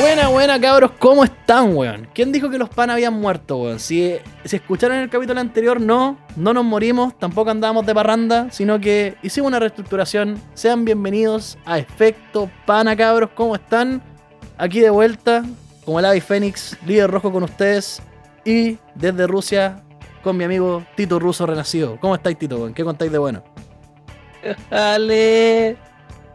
Buena, buena, cabros, ¿cómo están, weón? ¿Quién dijo que los pan habían muerto, weón? Si, si escucharon el capítulo anterior, no, no nos morimos, tampoco andábamos de parranda, sino que hicimos una reestructuración. Sean bienvenidos a Efecto Pana, cabros, ¿cómo están? Aquí de vuelta, como el Avi Fénix, líder rojo con ustedes, y desde Rusia, con mi amigo Tito Ruso Renacido. ¿Cómo estáis, Tito, weón? ¿Qué contáis de bueno? Dale,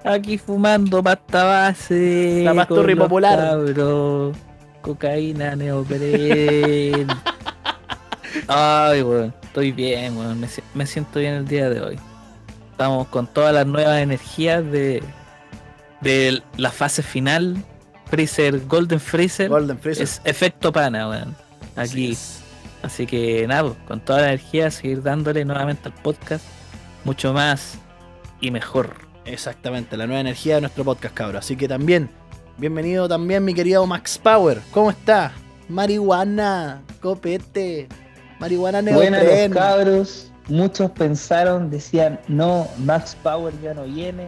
aquí fumando pasta base. La los popular. cabros, cocaína, neopren. Ay, weón, estoy bien, weón. Me, si- me siento bien el día de hoy. Estamos con todas las nuevas energías de, de la fase final. Freezer, Golden Freezer. Golden Freezer. Es efecto pana, weón. Aquí. Sí. Así que nada, pues, con toda la energía, seguir dándole nuevamente al podcast. Mucho más y mejor. Exactamente, la nueva energía de nuestro podcast, cabros. Así que también, bienvenido también mi querido Max Power. ¿Cómo está? Marihuana, copete, marihuana Buenas los neopren. cabros, muchos pensaron, decían, no, Max Power ya no viene,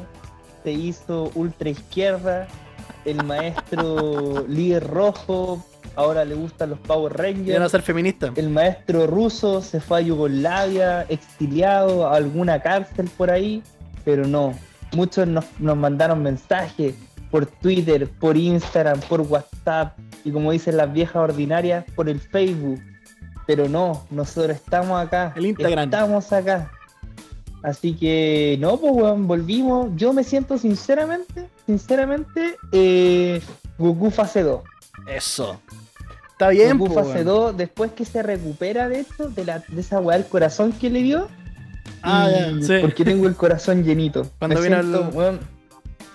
se hizo ultra izquierda, el maestro líder rojo, ahora le gustan los Power Rangers, ser feminista. el maestro ruso se fue a Yugoslavia, exiliado a alguna cárcel por ahí, pero no, muchos nos, nos mandaron mensajes por Twitter, por Instagram, por WhatsApp y como dicen las viejas ordinarias, por el Facebook. Pero no, nosotros estamos acá. El Instagram. Estamos acá. Así que no, pues weón, volvimos. Yo me siento sinceramente, sinceramente, eh, Goku fase 2. Eso. Está bien, Goku po, fase weón. 2, después que se recupera de esto, de, la, de esa weá del corazón que le dio. Ah, y- ya, sí. Porque tengo el corazón llenito. Cuando me, vino siento, el- weón,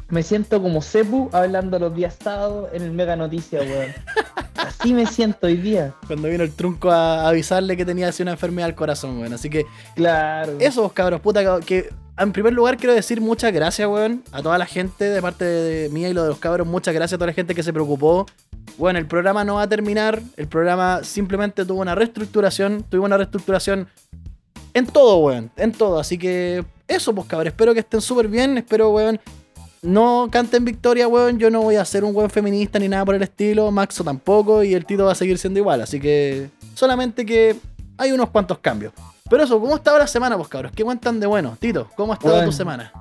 me siento como Sepu hablando los días sábados en el Mega Noticias, weón. Así me siento hoy día. Cuando vino el trunco a avisarle que tenía así una enfermedad al corazón, weón. Así que Claro. eso, vos, cabros, puta, que en primer lugar quiero decir muchas gracias, weón, a toda la gente de parte de mía y lo de los cabros. Muchas gracias a toda la gente que se preocupó. Bueno, el programa no va a terminar. El programa simplemente tuvo una reestructuración. Tuvimos una reestructuración en todo, weón. En todo. Así que eso, pues, cabros. Espero que estén súper bien. Espero, weón. No canten victoria, weón. Yo no voy a ser un buen feminista ni nada por el estilo. Maxo tampoco. Y el Tito va a seguir siendo igual. Así que solamente que hay unos cuantos cambios. Pero eso, ¿cómo estaba la semana, pues, cabros? ¿Qué cuentan de bueno? Tito, ¿cómo ha estado Bueno. tu semana?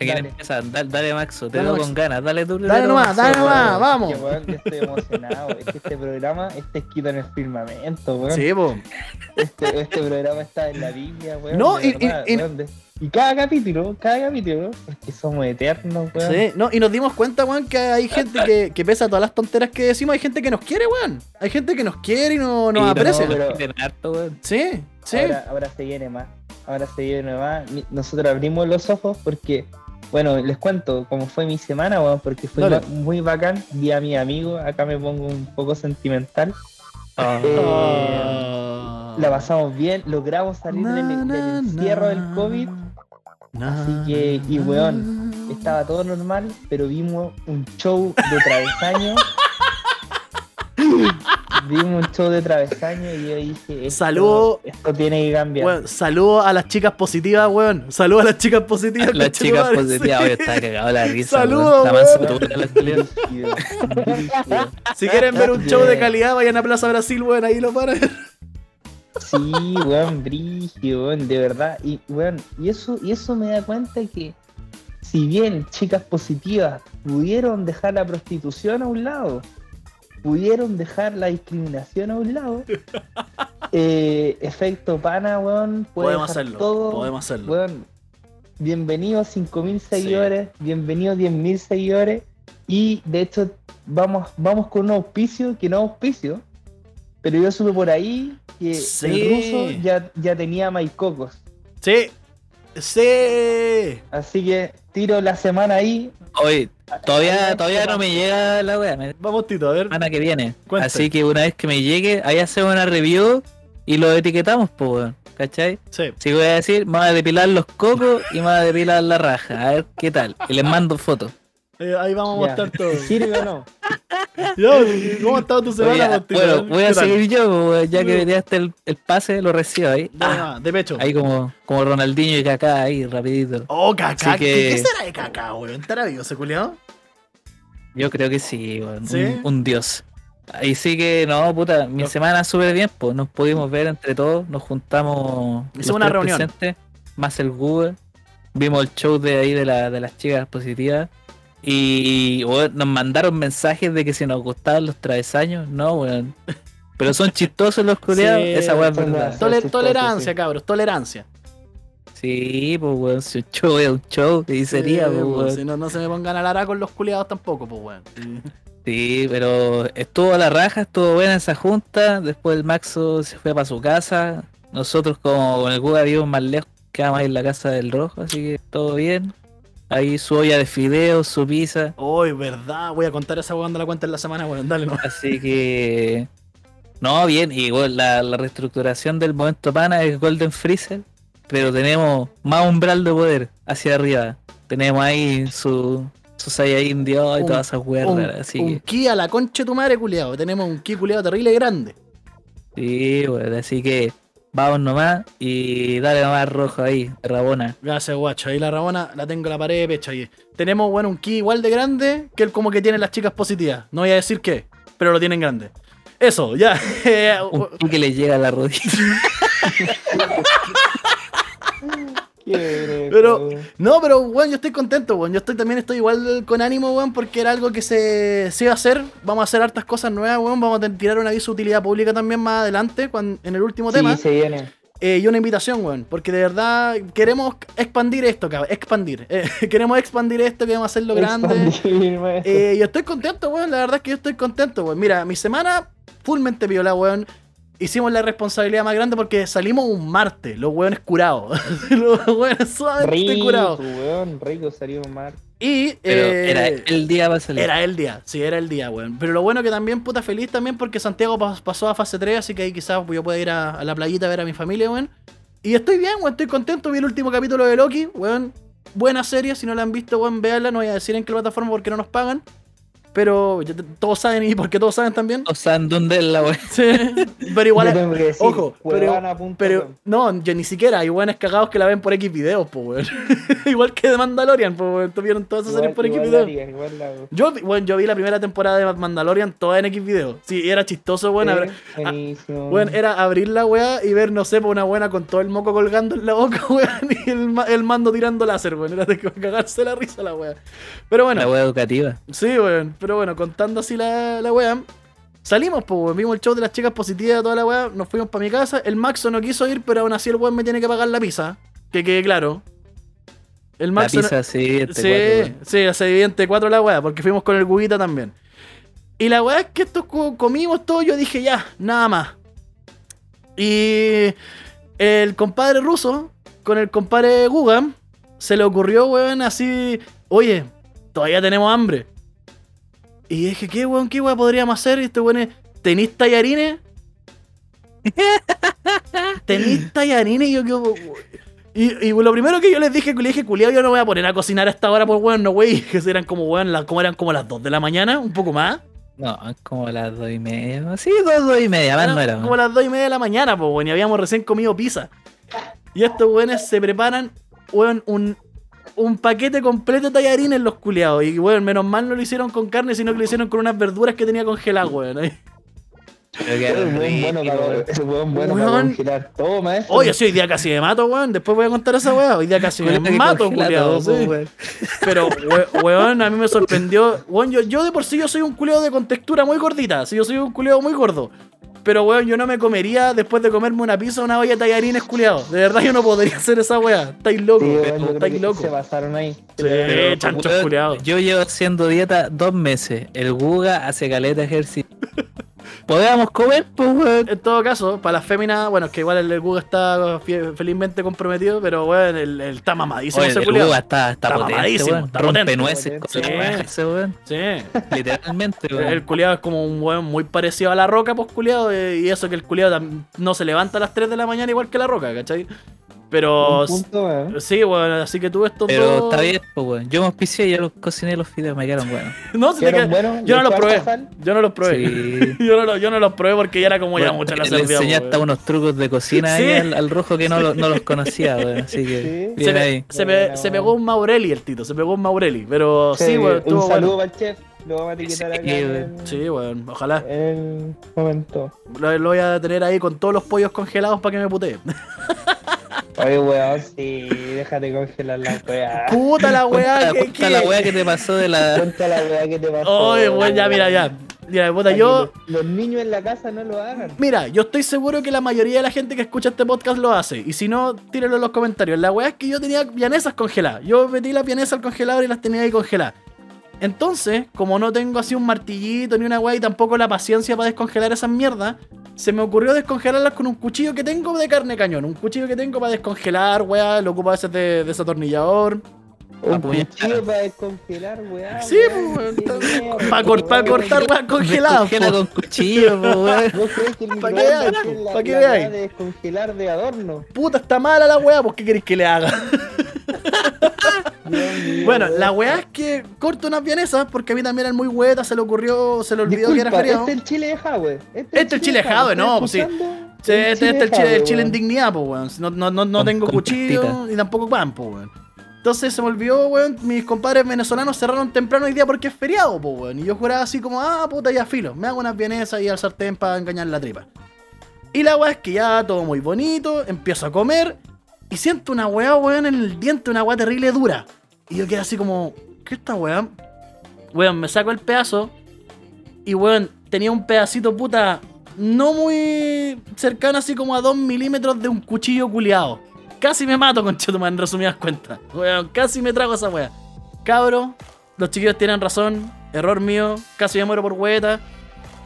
¿Te quieres Dale. empezar? Dale, dale, Maxo, te Dale, Maxo. con ganas. Dale tú. Dale nomás, dale nomás, vamos. es que, weón, yo estoy emocionado. es que este programa está escrito en el firmamento, weón. Sí, po. Este, este programa está en la Biblia, weón. No, y- verdad, y- y- weón, de- y cada capítulo, cada capítulo, es que somos eternos, weón. Sí, no, y nos dimos cuenta, weón, que hay gente que, que pese a todas las tonteras que decimos, hay gente que nos quiere, weón. Hay gente que nos quiere y no, nos Sí, aprecia. no, pero- harto, weón. Sí, sí. Ahora, ahora se viene más. Ahora se viene más. Nosotros abrimos los ojos porque, bueno, les cuento cómo fue mi semana, weón, porque fue Dale. muy bacán. Vi a mi amigo, acá me pongo un poco sentimental. Ah. Eh. La pasamos bien, logramos salir del, del Na, encierro del COVID. na, Así que, y weón, estaba todo normal, pero vimos un show de travesaño. vimos un show de travesaño y yo dije, esto, Saludo. esto tiene que cambiar. Weón, saludo a las chicas positivas, weón. Saludo a las chicas positivas. Las chicas positivas, sí. hoy está cagado la risa. Saludos. Si quieren ver un show de calidad, vayan a Plaza Brasil, weón, ahí lo van a ver. Sí, weón, brígido, weón, de verdad. Y, weón, y eso, y eso me da cuenta que si bien chicas positivas pudieron dejar la prostitución a un lado, pudieron dejar la discriminación a un lado, eh, efecto pana, weón, Podemos dejar hacerlo, todo, podemos hacerlo. weón, bienvenidos 5.000 seguidores, bienvenidos 10.000 seguidores, y de hecho vamos, vamos con un auspicio que no es auspicio, pero yo supe por ahí que Sí. el ruso ya, ya tenía maicocos. Sí, sí. Así que tiro la semana ahí. Oye, todavía, todavía no me llega la weá. Me Vamos, Tito, a ver. semana que viene. Cuente. Así que una vez que me llegue, ahí hacemos una review y lo etiquetamos, pues, weón. ¿Cachai? Sí. Si voy a decir, me voy a depilar los cocos y me voy a depilar la raja. A ver qué tal. Y les mando fotos. Eh, ahí vamos a mostrar todo. ¿Sirve o no? ¿Cómo ha estado tu semana, Oye, bueno, voy a seguir yo, ya que veníaste el, el pase, lo recibo ahí. Ah, de pecho. ahí como, como Ronaldinho y Kaká ahí, rapidito. Oh, caca. Así ¿Qué, que- qué será de caca, weón? ¿Estará vivo ese culiao? Yo creo que sí, weón, ¿Sí? Un, un dios. Ahí sí que, no, puta, mi No. semana súper bien, pues nos pudimos ver entre todos, nos juntamos. Hicimos una reunión. presentes, más el Google. Vimos el show de ahí de, la, de las chicas positivas. Y nos mandaron mensajes de que si nos gustaban los travesaños, no, weón. Pero son chistosos los culiados, Sí, esa weón es verdad. Tole- tolerancia, sí. cabros, tolerancia. Sí, pues weón, si un show es un show, ¿qué sería, Sí, pues, pues, weón? Si no, no se me pongan a la ara con los culiados tampoco, pues, weón. Sí. Sí, pero estuvo a la raja, estuvo buena esa junta. Después el Maxo se fue para su casa. Nosotros, como con el Guga vivimos más lejos, quedamos ahí en la casa del Rojo, así que todo bien. Ahí su olla de fideos, su pizza. Uy, verdad, voy a contar esa de la cuenta en la semana, weón. Dale, no. Así que. No, bien, y igual la, la reestructuración del momento pana es Golden Freezer, pero tenemos más umbral de poder hacia arriba. Tenemos ahí su, su Saiyajin Dios y Un- todas esas weas Así un que. ki a la concha de tu madre, culiado. Tenemos un ki culiado terrible y grande. Sí, bueno, así que vamos nomás y dale nomás rojo ahí, Rabona. Gracias, guacho. Ahí la Rabona la tengo en la pared de pecho ahí. Tenemos, bueno, un ki igual de grande que el como que tienen las chicas positivas. No voy a decir qué, pero lo tienen grande. Eso, ya. Un ki que le llega a la rodilla. Pero- No, pero weón, yo estoy contento, weón. Yo estoy también estoy igual con ánimo, weón, porque era algo que se, se iba a hacer. Vamos a hacer hartas cosas nuevas, weón. Vamos a tirar un aviso de utilidad pública también más adelante, cuan- en el último tema. Sí, se viene. Eh, y una invitación, weón. Porque de verdad queremos expandir esto, cabrón. Expandir. Eh, queremos expandir esto, queremos hacerlo grande. Expandir. Eh, y estoy contento, weón. La verdad es que yo estoy contento, weón. Mira, mi semana, fullmente viola, weón. Hicimos la responsabilidad más grande porque salimos un martes, los weones curados. los weones suavemente rico, curados. weón, rico salió mar. Y Pero eh, era el día para salir. era el día, sí, era el día, weón. Pero lo bueno que también, puta, feliz también porque Santiago pas- pasó a fase 3, así que ahí quizás yo pueda ir a, a la playita a ver a mi familia, weón. Y estoy bien, weón, estoy contento. Vi el último capítulo de Loki, weón. Buena serie, si no la han visto, weón, véanla. No voy a decir en qué plataforma porque no nos pagan. Pero ya te- todos saben y porque todos saben también. O sea, ¿dónde es la wea? Sí, pero igual. Yo tengo que decir, ojo, pero, pero no, yo ni siquiera. Hay buenos cagados que la ven por X videos, pues, weón. igual que de Mandalorian, pues, weón. Tuvieron todas esas series por X videos. Yo, vi- bueno, yo vi la primera temporada de Mandalorian toda en X video. Sí, era chistoso, weón. Sí, era abrir la weá y ver, no sé, pues, una buena con todo el moco colgando en la boca, weón, y el, ma- el mando tirando láser, weón. Era de que cagarse la risa la weá. Pero bueno, La wea educativa. sí, weón. Pero bueno, contando así la, la weá. Salimos, pues. Vimos el show de las chicas positivas, toda la weá. Nos fuimos para mi casa. El Maxo no quiso ir, pero aún así el weón me tiene que pagar la pizza. Que quede claro. El La Maxo. no- pizza, sí, este Sí, cuatro, sí, hace evidente cuatro la weá, porque fuimos con el Guguita también. Y la weá es que esto co- comimos todo, yo dije ya, nada más. Y el compadre ruso, con el compadre Guga, se le ocurrió, weón, así, oye, todavía tenemos hambre. Y dije, ¿qué weón, qué weón podríamos hacer? Y este weón es, ¿tenéis tallarines? ¿Tenéis tallarines? Y yo, ¿qué, y, y lo primero que yo les dije, le dije, culiado, yo no voy a poner a cocinar a esta hora, pues, weón, no, wey. Que eran como, weón, las, como eran como las 2 de la mañana, un poco más. No, como las dos y media. Sí, dos, dos y media, más no era. como las 2 y media de la mañana, pues, weón, y habíamos recién comido pizza. Y estos weones se preparan, weón, un, un paquete completo de tallarines los culiados. Y, weón, menos mal no lo hicieron con carne, sino que lo hicieron con unas verduras que tenía congeladas, weón. Ese weón bueno para- ese weón bueno para Weón. congelar todo, maestro. Oye, sí, hoy día casi me mato, weón. Después voy a contar esa weá. Hoy día casi me mato, culiado. sí. Pero, we- weón, a mí me sorprendió. Weón, yo, yo de por sí yo soy un culeo de con textura muy gordita. Sí, yo soy un culeo muy gordo. Pero, weón, yo no me comería después de comerme una pizza o una olla de tallarines, culiado. De verdad, yo no podría hacer esa weá. Estáis locos. Sí, weón, Estáis locos. se pasaron ahí. Sí, chanchos Weón, culiados. Yo llevo haciendo dieta dos meses. El Guga hace caleta ejercicio. Podríamos comer, pues, weón. En todo caso, para las féminas, bueno, es que igual el, Google está felizmente comprometido, pero, weón, el, el está mamadísimo Oye, ese el. Guga está, está, Está potente, mamadísimo, weón. está Rompe potente. nueces Sí. ese weón. Sí. Literalmente, weón. El culiado es como un weón muy parecido a la roca, pues culiado. y eso que el culiado no se levanta a las 3 de la mañana igual que la roca, ¿cachai? Pero Un punto, weón. sí, bueno, así que tuve estos Pero dos. está bien, pues, weón. Yo me auspicié y yo los cociné los fideos, me quedaron buenos. No, si te ¿Quedaron queda- buenos? Yo no ¿Le los probé. Yo no los probé. Sí. yo, no, yo no los probé porque ya era como ya mucha la Le cerveza. enseñaste weón. unos trucos de cocina Sí. ahí al, al rojo que no, lo- no los conocía, weón. Así que, Sí. Se, bien pe- ahí. se, Buena, se pegó un Maurelli el Tito, se pegó un Maurelli. Pero sí, Sí, weón, un saludo bueno. para el chef. Lo vamos a etiquetar Sí, acá en Sí, weón, ojalá. en el momento. Lo, lo voy a tener ahí con todos los pollos congelados para que me putee. Oye, weón, sí, déjate congelar la weá. Puta la weá, que, cuenta la weá que te pasó de la. Cuenta la weá que te pasó. Oye, weón, ya, mira, ya. Mira, puta, yo. Los, los niños en la casa no lo hagan. Mira, yo estoy seguro que la mayoría de la gente que escucha este podcast lo hace. Y si no, tírenlo en los comentarios. La weá es que yo tenía vianesas congeladas. Yo metí las vianesas al congelador y las tenía ahí congeladas. Entonces, como no tengo así un martillito ni una weá y tampoco la paciencia para descongelar esas mierdas, se me ocurrió descongelarlas con un cuchillo que tengo de carne cañón. Un cuchillo que tengo para descongelar, weá. Lo ocupo a veces de, de desatornillador. Un cuchillo para descongelar, weá. Sí, weón, pues, Para cortar, weón. cortar weá congeladas. Descongela con cuchillo, po. ¿Vos crees que veáis, es la, pa' que veáis. weá de descongelar de adorno? Puta, está mala la weá, pues ¿qué queréis que le haga? Bueno, la weá es que corto unas vienesas porque a mí también eran muy huetas, se le ocurrió, se le olvidó que era feriado. Este es el chile de Jadwe. Este es el chile de Jadwe, no, pues sí. Este, este es el chile, el chile en dignidad, pues weón. No, no, no, no Con- tengo con cuchillo y tampoco pan, pues weón. Entonces se me olvidó, weón, mis compadres venezolanos cerraron temprano hoy día porque es feriado, pues weón. Y yo juraba así como, ah, puta, ya filo, me hago unas vienesas y al sartén para engañar la tripa. Y la weá es que ya todo muy bonito, empiezo a comer y siento una weá, weón, en el diente, una weá terrible dura. Y yo quedé así como, ¿qué esta weá? Weón, me saco el pedazo y weón, tenía un pedacito puta no muy cercano, así como a 2 milímetros de un cuchillo culiado. Casi me mato con Chetuman, en resumidas cuentas. Weón, casi me trago esa weá. Cabro, los chiquillos tienen razón, error mío, casi me muero por hueta.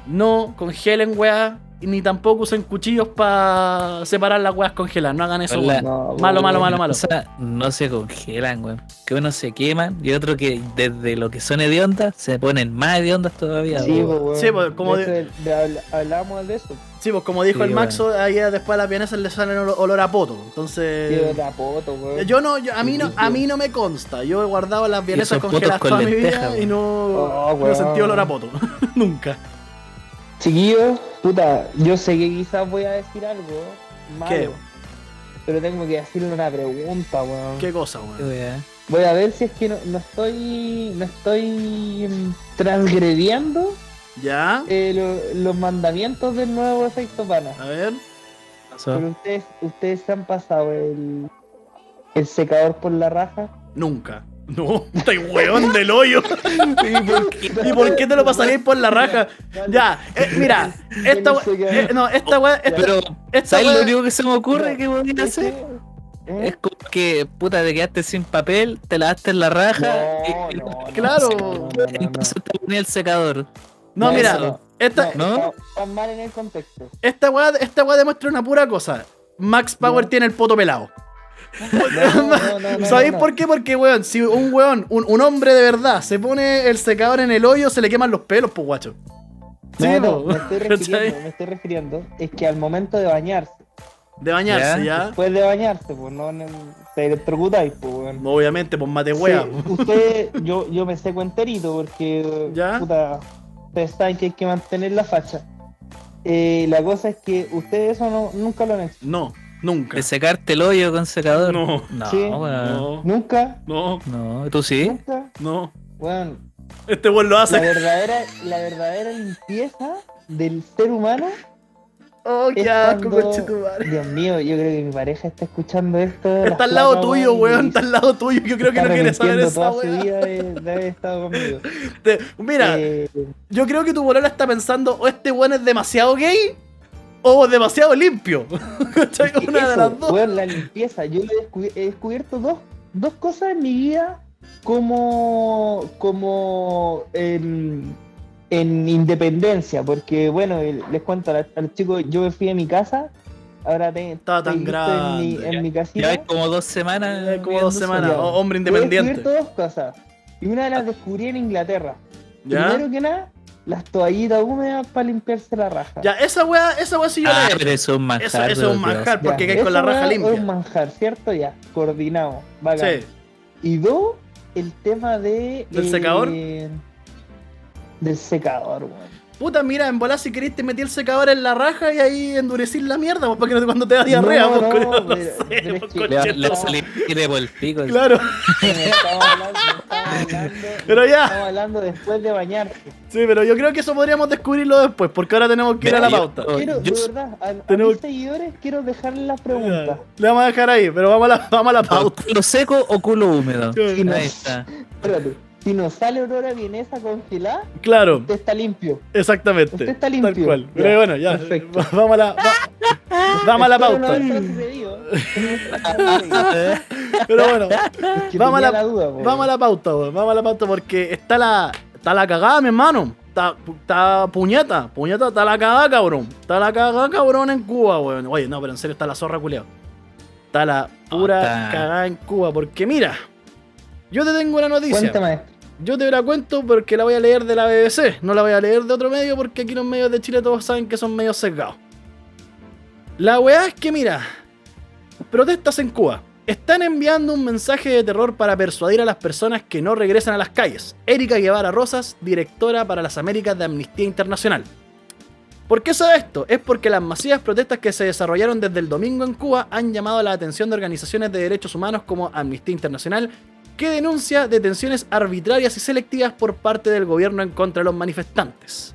No congelen weá, ni tampoco usen cuchillos para separar las weas congeladas. No hagan eso, Hola. No, Malo, malo, malo, malo. O sea, no se congelan, weón. Que uno se queman y otro que desde lo que son hediondas se ponen más hediondas todavía, Sí, weón. pues. Sí, pues, como De de- eso, de- eso. Sí, pues como dijo Sí, el Maxo, ahí después a las vienesas le salen olo- olor a poto. Sí, Entonces. la poto, weón. Yo no, yo- a, mí no, a mí no me consta. Yo he guardado las vienesas congeladas con toda mi lenteja, vida y no, Oh, no sentido olor a poto. Nunca. Chiquillos, puta, yo sé que quizás voy a decir algo malo. ¿Qué? Pero tengo que hacerle una pregunta, weón. ¿Qué cosa, weón? Voy a ver si es que no, no estoy. no estoy transgrediendo ¿Ya? eh, lo- los mandamientos del nuevo efecto pana. A ver. Pero ustedes, ustedes se han pasado el, el secador por la raja. Nunca. No, estoy weón del hoyo. ¿Y por qué te lo pasarías por la raja? Ya, eh, mira, esta eh, no, esta weá, esta, Pero, esta ¿sabes lo único que se me ocurre que podría hacer? ¿eh? Es como que, puta, te quedaste sin papel, te lavaste en la raja No, y, y- no, Claro. no, no, no, no. entonces te ponía el secador. No, No, mira, no, esta, ¿No? Está, está mal en el contexto. esta weá, esta weá demuestra una pura cosa. Max Power No. tiene el poto pelado. No, no, no, no, ¿Sabéis no. por qué? Porque, weón, si un weón, un, un hombre de verdad, se pone el secador en el hoyo, se le queman los pelos, pues, guacho. Sí, No, me estoy refiriendo, me estoy refiriendo, es que al momento de bañarse, De bañarse, Ya. ¿ya? después de bañarse, pues no te electrocutáis, pues weón. Obviamente, pues mate wea. Sí, usted, yo, yo me seco enterito porque ¿Ya? puta, ustedes saben que hay que mantener la facha. Eh, la cosa es que ustedes eso no, nunca lo han hecho. No, nunca. De secarte el hoyo con secador. No. no, Sí. weón. No, Nunca, no, No, ¿tú sí? nunca, no. weón. Este weón lo La hace. verdadera, la verdadera limpieza del ser humano Oh, qué es asco, cuando- conchetumare. Dios mío, yo creo que mi pareja está escuchando esto. Está al lado tuyo, weón. Está al lado tuyo. Yo creo que no quiere saber esa toda su weá. vida de, de haber estado conmigo. Te- Mira, Eh, yo creo que tu bolola está pensando o este weón es demasiado gay o demasiado limpio. Una de las dos. weón, la limpieza. Yo he, descubi- he descubierto dos, dos cosas en mi vida como, como en, en independencia. Porque, bueno, les cuento a, la- a los chicos, yo me fui a mi casa. Ahora te, Estaba tan listo en mi, en mi casita. Ya hay como dos semanas. Como dos semanas. solo. o- hombre Yo independiente. descubierto dos cosas. Y una de las descubrí en Inglaterra. ¿Ya? Primero que nada, las toallitas húmedas para limpiarse la raja. Ya, esa weá, esa weá sí yo Ah, la he pero eso es un manjar. Eso, eso es un manjar, porque caes con la raja weá Es un limpia. manjar, ¿cierto? Ya, coordinado. Bacán. Sí. Y dos, el tema de. ¿Del secador? Del secador, weón. Puta, mira, en volar si querés te metí el secador en la raja y ahí endurecís la mierda, pues, para que no- cuando te da diarrea, No, pues, no, no sé, pues, que- Le, por el pico. Claro, Estamos hablando, estamos hablando, Pero ya. Estamos hablando después de bañarse. sí, pero yo creo que eso podríamos descubrirlo después, porque ahora tenemos que ir a la yo- pauta. Quiero, yo- de verdad, a, a Tenemos- mis seguidores quiero dejarles las preguntas. Le vamos a dejar ahí, pero vamos a la, vamos a la pauta. ¿Culo seco o culo húmedo? Sí, no. Ahí está. Espérate, si nos sale aurora vienesa congelada, Claro, usted está limpio. exactamente. Usted está Tal limpio. cual. Ya, Pero bueno, ya. perfecto. Vamos a la, va- vamos a la pauta. Pero bueno, Es que Vamos a tenía la- duda, vamos a la pauta, weón. Vamos a la pauta porque está la, está la cagada, mi hermano. Está, está puñeta, puñeta, está la cagada, cabrón. Está la cagada, cabrón, en Cuba, weón. Oye, no, pero en serio está la zorra, culiao. Está la pura está. cagada en Cuba. Porque mira, yo te tengo una noticia. Cuéntame. Yo te la cuento porque la voy a leer de la BBC. No la voy a leer de otro medio porque aquí los medios de Chile todos saben que son medios sesgados. La weá es que, mira, protestas en Cuba. Están enviando un mensaje de terror para persuadir a las personas que no regresan a las calles. Erika Guevara Rosas, directora para las Américas de Amnistía Internacional. ¿Por qué sabe esto? Es porque las masivas protestas que se desarrollaron desde el domingo en Cuba han llamado la atención de organizaciones de derechos humanos como Amnistía Internacional, que denuncia detenciones arbitrarias y selectivas por parte del gobierno en contra de los manifestantes.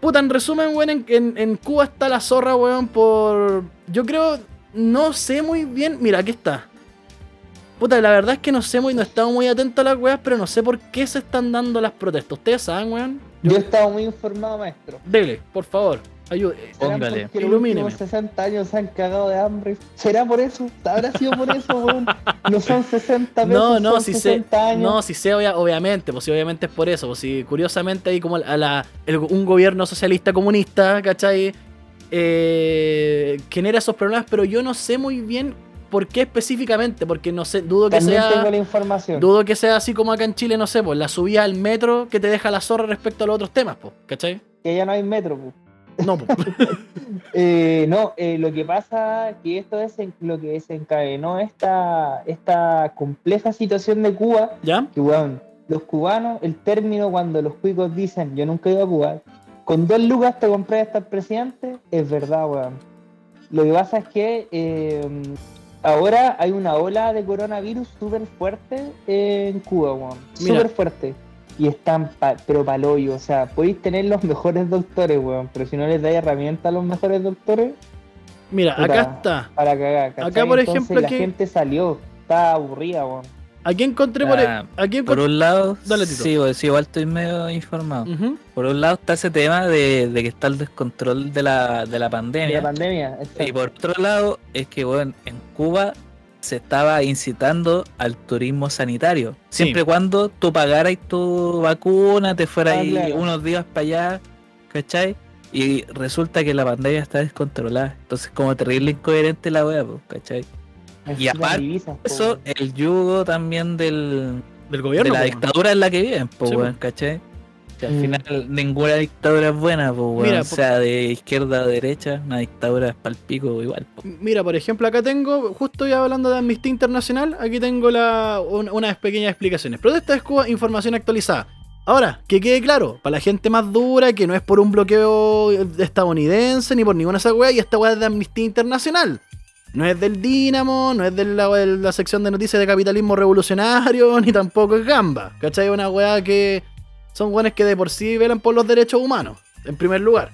Puta, en resumen, weón, en, en- en Cuba está la zorra, weón, por... Yo creo... No sé muy bien... Mira, aquí está. Puta, la verdad es que no sé muy... No he estado muy atento a las weas, pero no sé por qué se están dando las protestas. ¿Ustedes saben, weón? Yo he estado muy informado, maestro. Dele, por favor. Ayude. ¿Será Póngale. los últimos 60 años se han cagado de hambre? ¿Será por eso? ¿Habrá sido por eso, weón? No son 60 pesos, No, no, son si sé, 60 años. no, si sé, obvia- obviamente, pues sí, obviamente es por eso, pues si curiosamente hay como a la, el- un gobierno socialista comunista, ¿cachai? Eh, genera esos problemas, pero yo no sé muy bien por qué específicamente, porque no sé, dudo que También tengo sea, la información. dudo que sea así como acá en Chile, no sé, pues la subida al metro que te deja la zorra respecto a los otros temas, pues, ¿cachai? Que ya no hay metro, pues. No. Eh, no, eh, lo que pasa que esto es lo que desencadenó esta, esta compleja situación de Cuba, ¿ya? que los cubanos, el término cuando los cuicos dicen yo nunca he ido a Cuba, con dos lucas te compré a estar presidente, es verdad, weón. Lo que pasa es que eh, ahora hay una ola de coronavirus súper fuerte en Cuba, weón. Súper fuerte. Y están, pa- pero paloyo, o sea, podéis tener los mejores doctores, weón, pero si no les dais herramientas a los mejores doctores, Mira, Puta. acá está. para cagar, ¿cachai? Acá, por Entonces, ejemplo, la gente salió, estaba aburrida, weón. Aquí encontré por, e- Ah, aquí Por un lado, Dale, Tito. sí, pues, sí, igual estoy medio informado. Por un lado está ese tema de, de que está el descontrol de la, de la De pandemia. la pandemia, exacto. y por otro lado, es que bueno, en Cuba se estaba incitando al turismo sanitario. Siempre y cuando tú pagaras tu vacuna, te fueras Ah, ahí claro. unos días para allá, ¿cachai? Y resulta que la pandemia está descontrolada. Entonces, como terrible incoherente la wea, pues, ¿cachai? Necesitan aparte divisas, po, Eso, el yugo también del, Del de gobierno. la po, dictadura en la que viven, pues, Sí, ¿cachai? Que al Mm. final ninguna dictadura es buena, pues, weón. Mira, po- sea de izquierda o derecha, una dictadura es palpico igual. Mira, por ejemplo, acá tengo, justo ya hablando de Amnistía Internacional, aquí tengo la, un- unas pequeñas explicaciones. Protesta de Cuba, información actualizada. Ahora, que quede claro, para la gente más dura, que no es por un bloqueo estadounidense ni por ninguna de esas weas, y esta wea es de Amnistía Internacional. No es del Dínamo, no es de la, de la sección de noticias de capitalismo revolucionario, ni tampoco es Gamba. ¿Cachai? Una wea que son weones que de por sí velan por los derechos humanos, en primer lugar.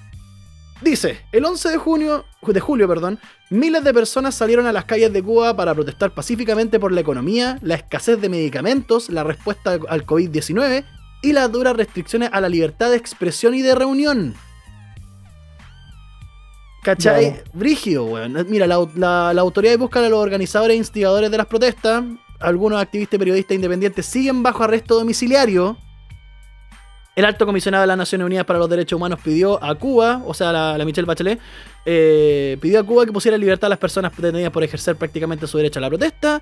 Dice, el 11 de junio, de julio, perdón, miles de personas salieron a las calles de Cuba para protestar pacíficamente por la economía, la escasez de medicamentos, la respuesta al COVID-19 y las duras restricciones a la libertad de expresión y de reunión. ¿Cachai? Claro. Brígido, weón. Mira, la, la, la autoridad busca a los organizadores e instigadores de las protestas. Algunos activistas y periodistas independientes siguen bajo arresto domiciliario. El alto comisionado de las Naciones Unidas para los Derechos Humanos pidió a Cuba, o sea, la, la Michelle Bachelet, eh, pidió a Cuba que pusiera en libertad a las personas detenidas por ejercer prácticamente su derecho a la protesta.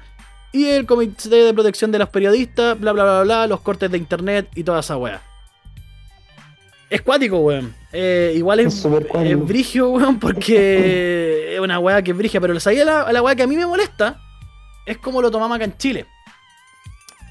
Y el Comité de Protección de los Periodistas, bla, bla, bla, bla, los cortes de internet y toda esa weá. Es cuático, weón. Eh, igual es, Es brigio, weón, porque es una weá que es brigia, pero ¿sabéis la, la weá que a mí me molesta? Es como lo tomamos acá en Chile.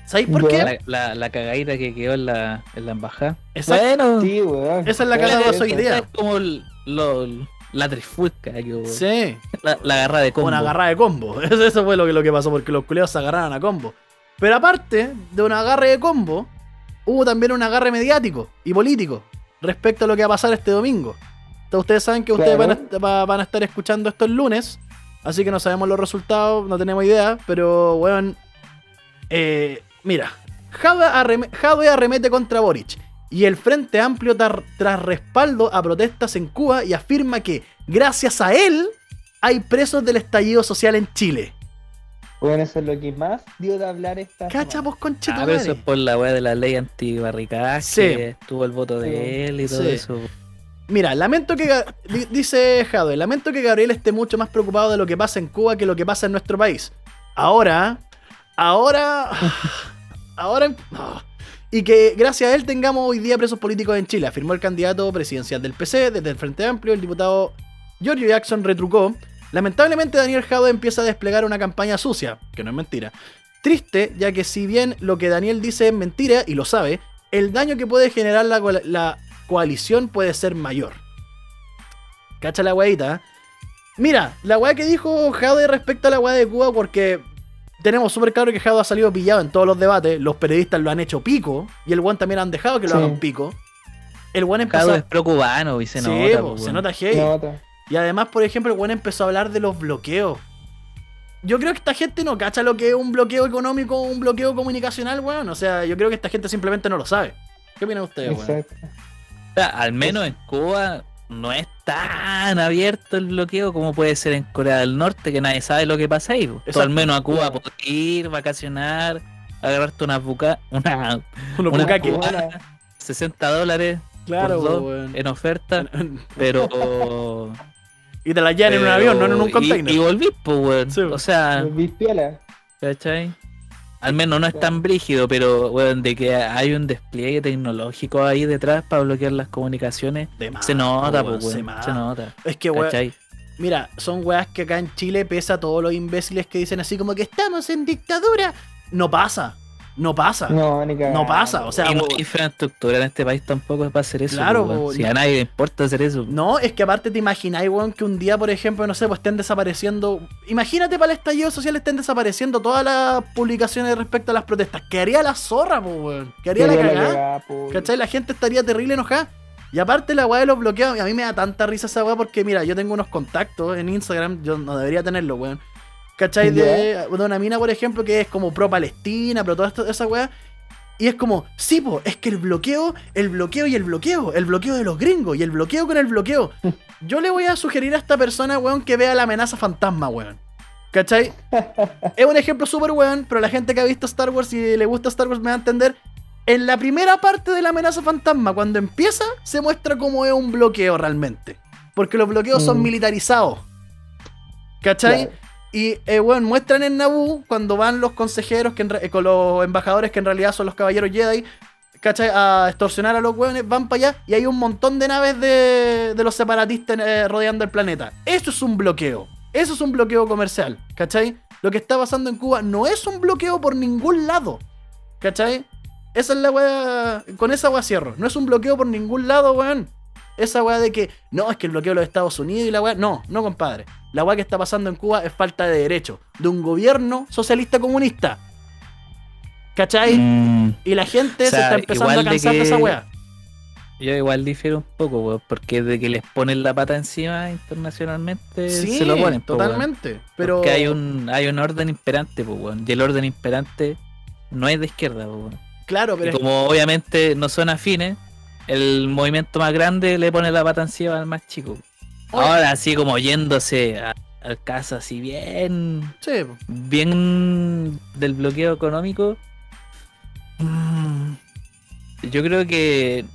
¿Sabéis por qué? La, la, la cagadita que quedó en la, en la embajada. Bueno, Sí, weón. Esa es la cara de idea. es como el- lo- la trifulca que hubo. Sí, La, la garra de combo. una agarrada de combo. Eso fue lo que, lo que pasó, porque los culeos se agarraron a combo. Pero aparte de un agarre de combo, hubo también un agarre mediático y político respecto a lo que va a pasar este domingo. Entonces, ustedes saben que ustedes Claro. van, a, van a estar escuchando esto el lunes, así que no sabemos los resultados, no tenemos idea, pero, weón, eh, mira, arreme- Jadwe arremete contra Boric y el Frente Amplio tar- tras respaldo a protestas en Cuba y afirma que, gracias a él, hay presos del estallido social en Chile. Bueno, eso es lo que más dio de hablar esta Cacha, semana. vos conchito Ah, pero eso es por la weá de la ley antibarricadas Sí. que tuvo el voto de Sí. él y todo Sí. eso. Mira, lamento que. Dice Jadwe, lamento que Gabriel esté mucho más preocupado de lo que pasa en Cuba que lo que pasa en nuestro país. Ahora. Ahora. Ahora. ah. Y que gracias a él tengamos hoy día presos políticos en Chile, afirmó el candidato presidencial del PC desde el Frente Amplio, el diputado Giorgio Jackson retrucó. Lamentablemente Daniel Jadwe empieza a desplegar una campaña sucia, que no es mentira. Triste, ya que si bien lo que Daniel dice es mentira, y lo sabe, el daño que puede generar la, coal- la coalición puede ser mayor. Cacha la weadita. Mira, la weá que dijo Jade respecto a la weá de Cuba, porque tenemos súper claro que Jade ha salido pillado en todos los debates. Los periodistas lo han hecho pico. Y el weón también han dejado que lo Sí. hagan pico. El weón empezó. Cada es pro-cubano y se Sí, nota. po, se nota heavy. Nota. Y además, por ejemplo, el weón empezó a hablar de los bloqueos. Yo creo que esta gente no cacha lo que es un bloqueo económico o un bloqueo comunicacional, weón. O sea, yo creo que esta gente simplemente no lo sabe. ¿Qué opinan ustedes, weón? Exacto. O sea, al menos en Cuba no es tan abierto el bloqueo como puede ser en Corea del Norte, que nadie sabe lo que pasa ahí. Tú al menos a Cuba puedes ir, vacacionar, agarrarte una buca, una Una bucaques. Cuba. Buena. 60 dólares Claro, por dos en oferta, pero Y te la llevan en un avión, no en un y- container. Y, volví, pues, weón. Sí, o sea, Volví piola. ¿cachai? Al menos no es tan brígido, pero weón, de que hay un despliegue tecnológico ahí detrás para bloquear las comunicaciones. Se nota, pues, se. Se nota. Es que, weón, mira, son weas que acá en Chile pesa a todos los imbéciles que dicen así como que estamos en dictadura. No pasa, no pasa. No, ni. No pasa, o sea, y no hay infraestructura en este país tampoco es para hacer eso. Claro, weón. po, si no. a nadie le importa hacer eso. No, es que aparte te imagináis, weón, que un día, por ejemplo, no sé, pues estén desapareciendo. Imagínate para el estallido social estén desapareciendo todas las publicaciones respecto a las protestas. ¿Qué haría la zorra, pues, weón? ¿Qué haría la cagada? po. ¿Cachai? La gente estaría terrible enojada. Y aparte la weá de los bloqueos, y a mí me da tanta risa esa weá porque, mira, yo tengo unos contactos en Instagram, yo no debería tenerlo, weón. ¿Cachai? De, de una mina, por ejemplo, que es como pro-Palestina, pro toda esta- esa weá. Y es como, sí, po, es que el bloqueo, el bloqueo y el bloqueo, el bloqueo de los gringos y el bloqueo con el bloqueo. Yo le voy a sugerir a esta persona, weón, que vea la amenaza fantasma, weón. ¿Cachai? es un ejemplo súper weón, pero la gente que ha visto Star Wars y le gusta Star Wars me va a entender. En la primera parte de la amenaza fantasma, cuando empieza, se muestra cómo es un bloqueo realmente. Porque los bloqueos son Mm. militarizados. ¿Cachai? Claro. Y, eh, bueno, muestran en Naboo cuando van los consejeros, que eh, con los embajadores que en realidad son los caballeros Jedi, ¿cachai? A extorsionar a los hueones, van para allá y hay un montón de naves de, de los separatistas eh, rodeando el planeta. Eso es un bloqueo. Eso es un bloqueo comercial, ¿cachai? Lo que está pasando en Cuba no es un bloqueo por ningún lado, ¿cachai? Esa es la weá. Con esa weá cierro. No es un bloqueo por ningún lado, weón. Esa weá de que no, es que el bloqueo de los Estados Unidos y la weá. No, no, compadre. La weá que está pasando en Cuba es falta de derecho. De un gobierno socialista comunista. ¿Cachai? Mm, Y la gente O se está empezando a de cansar de, esa weá. yo igual difiero un poco, weón, porque de que les ponen la pata encima internacionalmente Sí, se lo ponen, po, totalmente. Pero. Porque hay un, hay un orden imperante, pues, weón. Y el orden imperante no es de izquierda, weón. Claro, Y pero. es- como obviamente no son afines, el movimiento más grande le pone la pata encima al más chico. Ahora, así como yéndose a- al caso, así bien, Sí, bien del bloqueo económico. mm, Yo creo que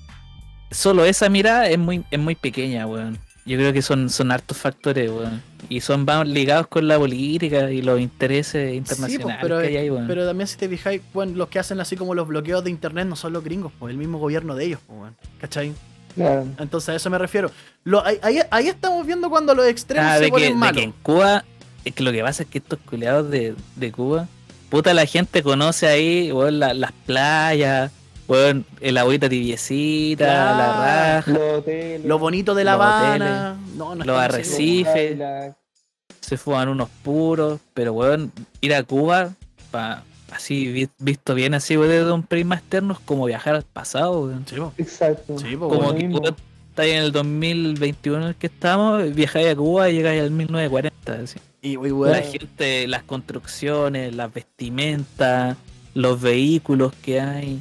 solo esa mirada es muy, es muy pequeña, weón. Yo creo que son, son hartos factores, weón. Y son van ligados con la política y los intereses Sí, internacionales pero, que hay ahí, weón. pero también si te fijáis, bueno, los que hacen así como los bloqueos de internet no son los gringos, pues el mismo gobierno de ellos, pues, weón. ¿Cachai? Claro. Entonces a eso me refiero. Lo- ahí, estamos viendo cuando los extremos Ah, se de, que, ponen de malos. que en Cuba, es que lo que pasa es que estos culeados de, de Cuba, puta, la gente conoce ahí, la- las playas, weón, el agüita tibiecita, Claro. la raja, Los hoteles, Lo bonito de La Los Habana. No, no los arrecifes. se fuman unos puros, pero weón, ir a Cuba, pa, así vi- visto bien así, weón, desde un prisma externo, es como viajar al pasado. Sí. Exacto. Sí, po, Como que estáis en el 2021 en el que estamos, viajáis a Cuba y llegáis al 1940, así. Y, y, weón, La gente, las construcciones, las vestimentas, los vehículos que hay.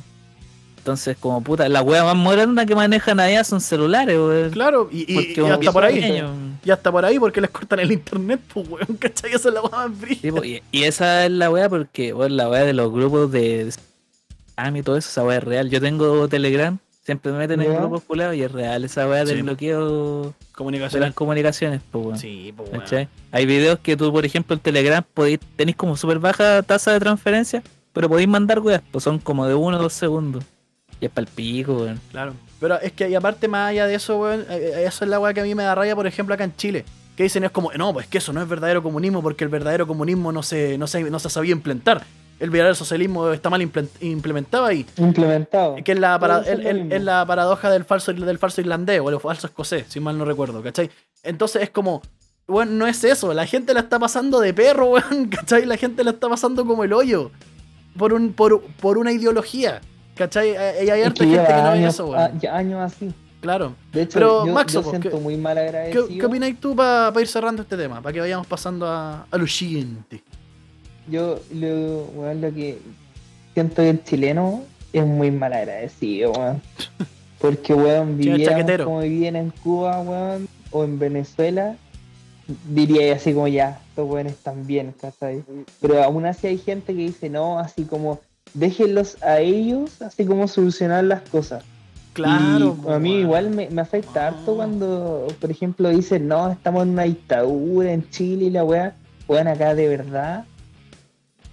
Entonces, como puta, la wea más moderna que manejan allá son celulares, weón. Claro, y, y- Porque y hasta por ahí. pequeño, Y hasta por ahí porque les cortan el internet, pues, weón, ¿cachai? Esa es la weá más sí, po, y, y esa es la wea porque, weón, la wea de los grupos de spam y todo eso, esa wea es real. Yo tengo Telegram, siempre me meten en grupos culados y es real esa wea del Sí. bloqueo de las comunicaciones, pues, weón. Sí, pues, weón. ¿Cachai? Hay videos que tú, por ejemplo, en Telegram podéis, tenéis como súper baja tasa de transferencia, pero podéis mandar weas, pues son como de uno o dos segundos. Y es para el pico, weón. Claro. Pero es que, y aparte, más allá de eso, weón, eh, eh, eso es la weá que a mí me da raya, por ejemplo, acá en Chile. Que dicen es como, no, pues que eso no es verdadero comunismo porque el verdadero comunismo no se, no se, no se sabía implementar. El verdadero socialismo está mal implementado ahí. Implementado. Que es la, para- el- es el- la paradoja del falso, del falso irlandés o el falso escocés, si mal no recuerdo, ¿cachai? Entonces es como, weón, no es eso. La gente la está pasando de perro, weón, ¿cachai? La gente la está pasando como el hoyo. Por, un, por, por una ideología, ¿cachai? Eh, Y hay harta gente que no ve años, eso, a- weón. ya años así. Claro. De hecho, Pero, yo, Maxo, yo pues, siento ¿qué- muy mal ¿Qué, agradecido. qué opináis tú para ir cerrando este tema? Para que vayamos pasando a, a lo siguiente. Yo lo, weón, lo que siento que el chileno es muy mal agradecido, weón. Porque, weón, chaquetero. como vivían en Cuba, weón, o en Venezuela, diría así como ya, estos weones están bien, ¿cachai? Pero aún así hay gente que dice, no, así como, déjenlos a ellos, así como solucionar las cosas. Claro. Y a mí igual me, me afecta harto Ah. cuando, por ejemplo, dicen, no, estamos en una dictadura en Chile y la weá. Weón, acá de verdad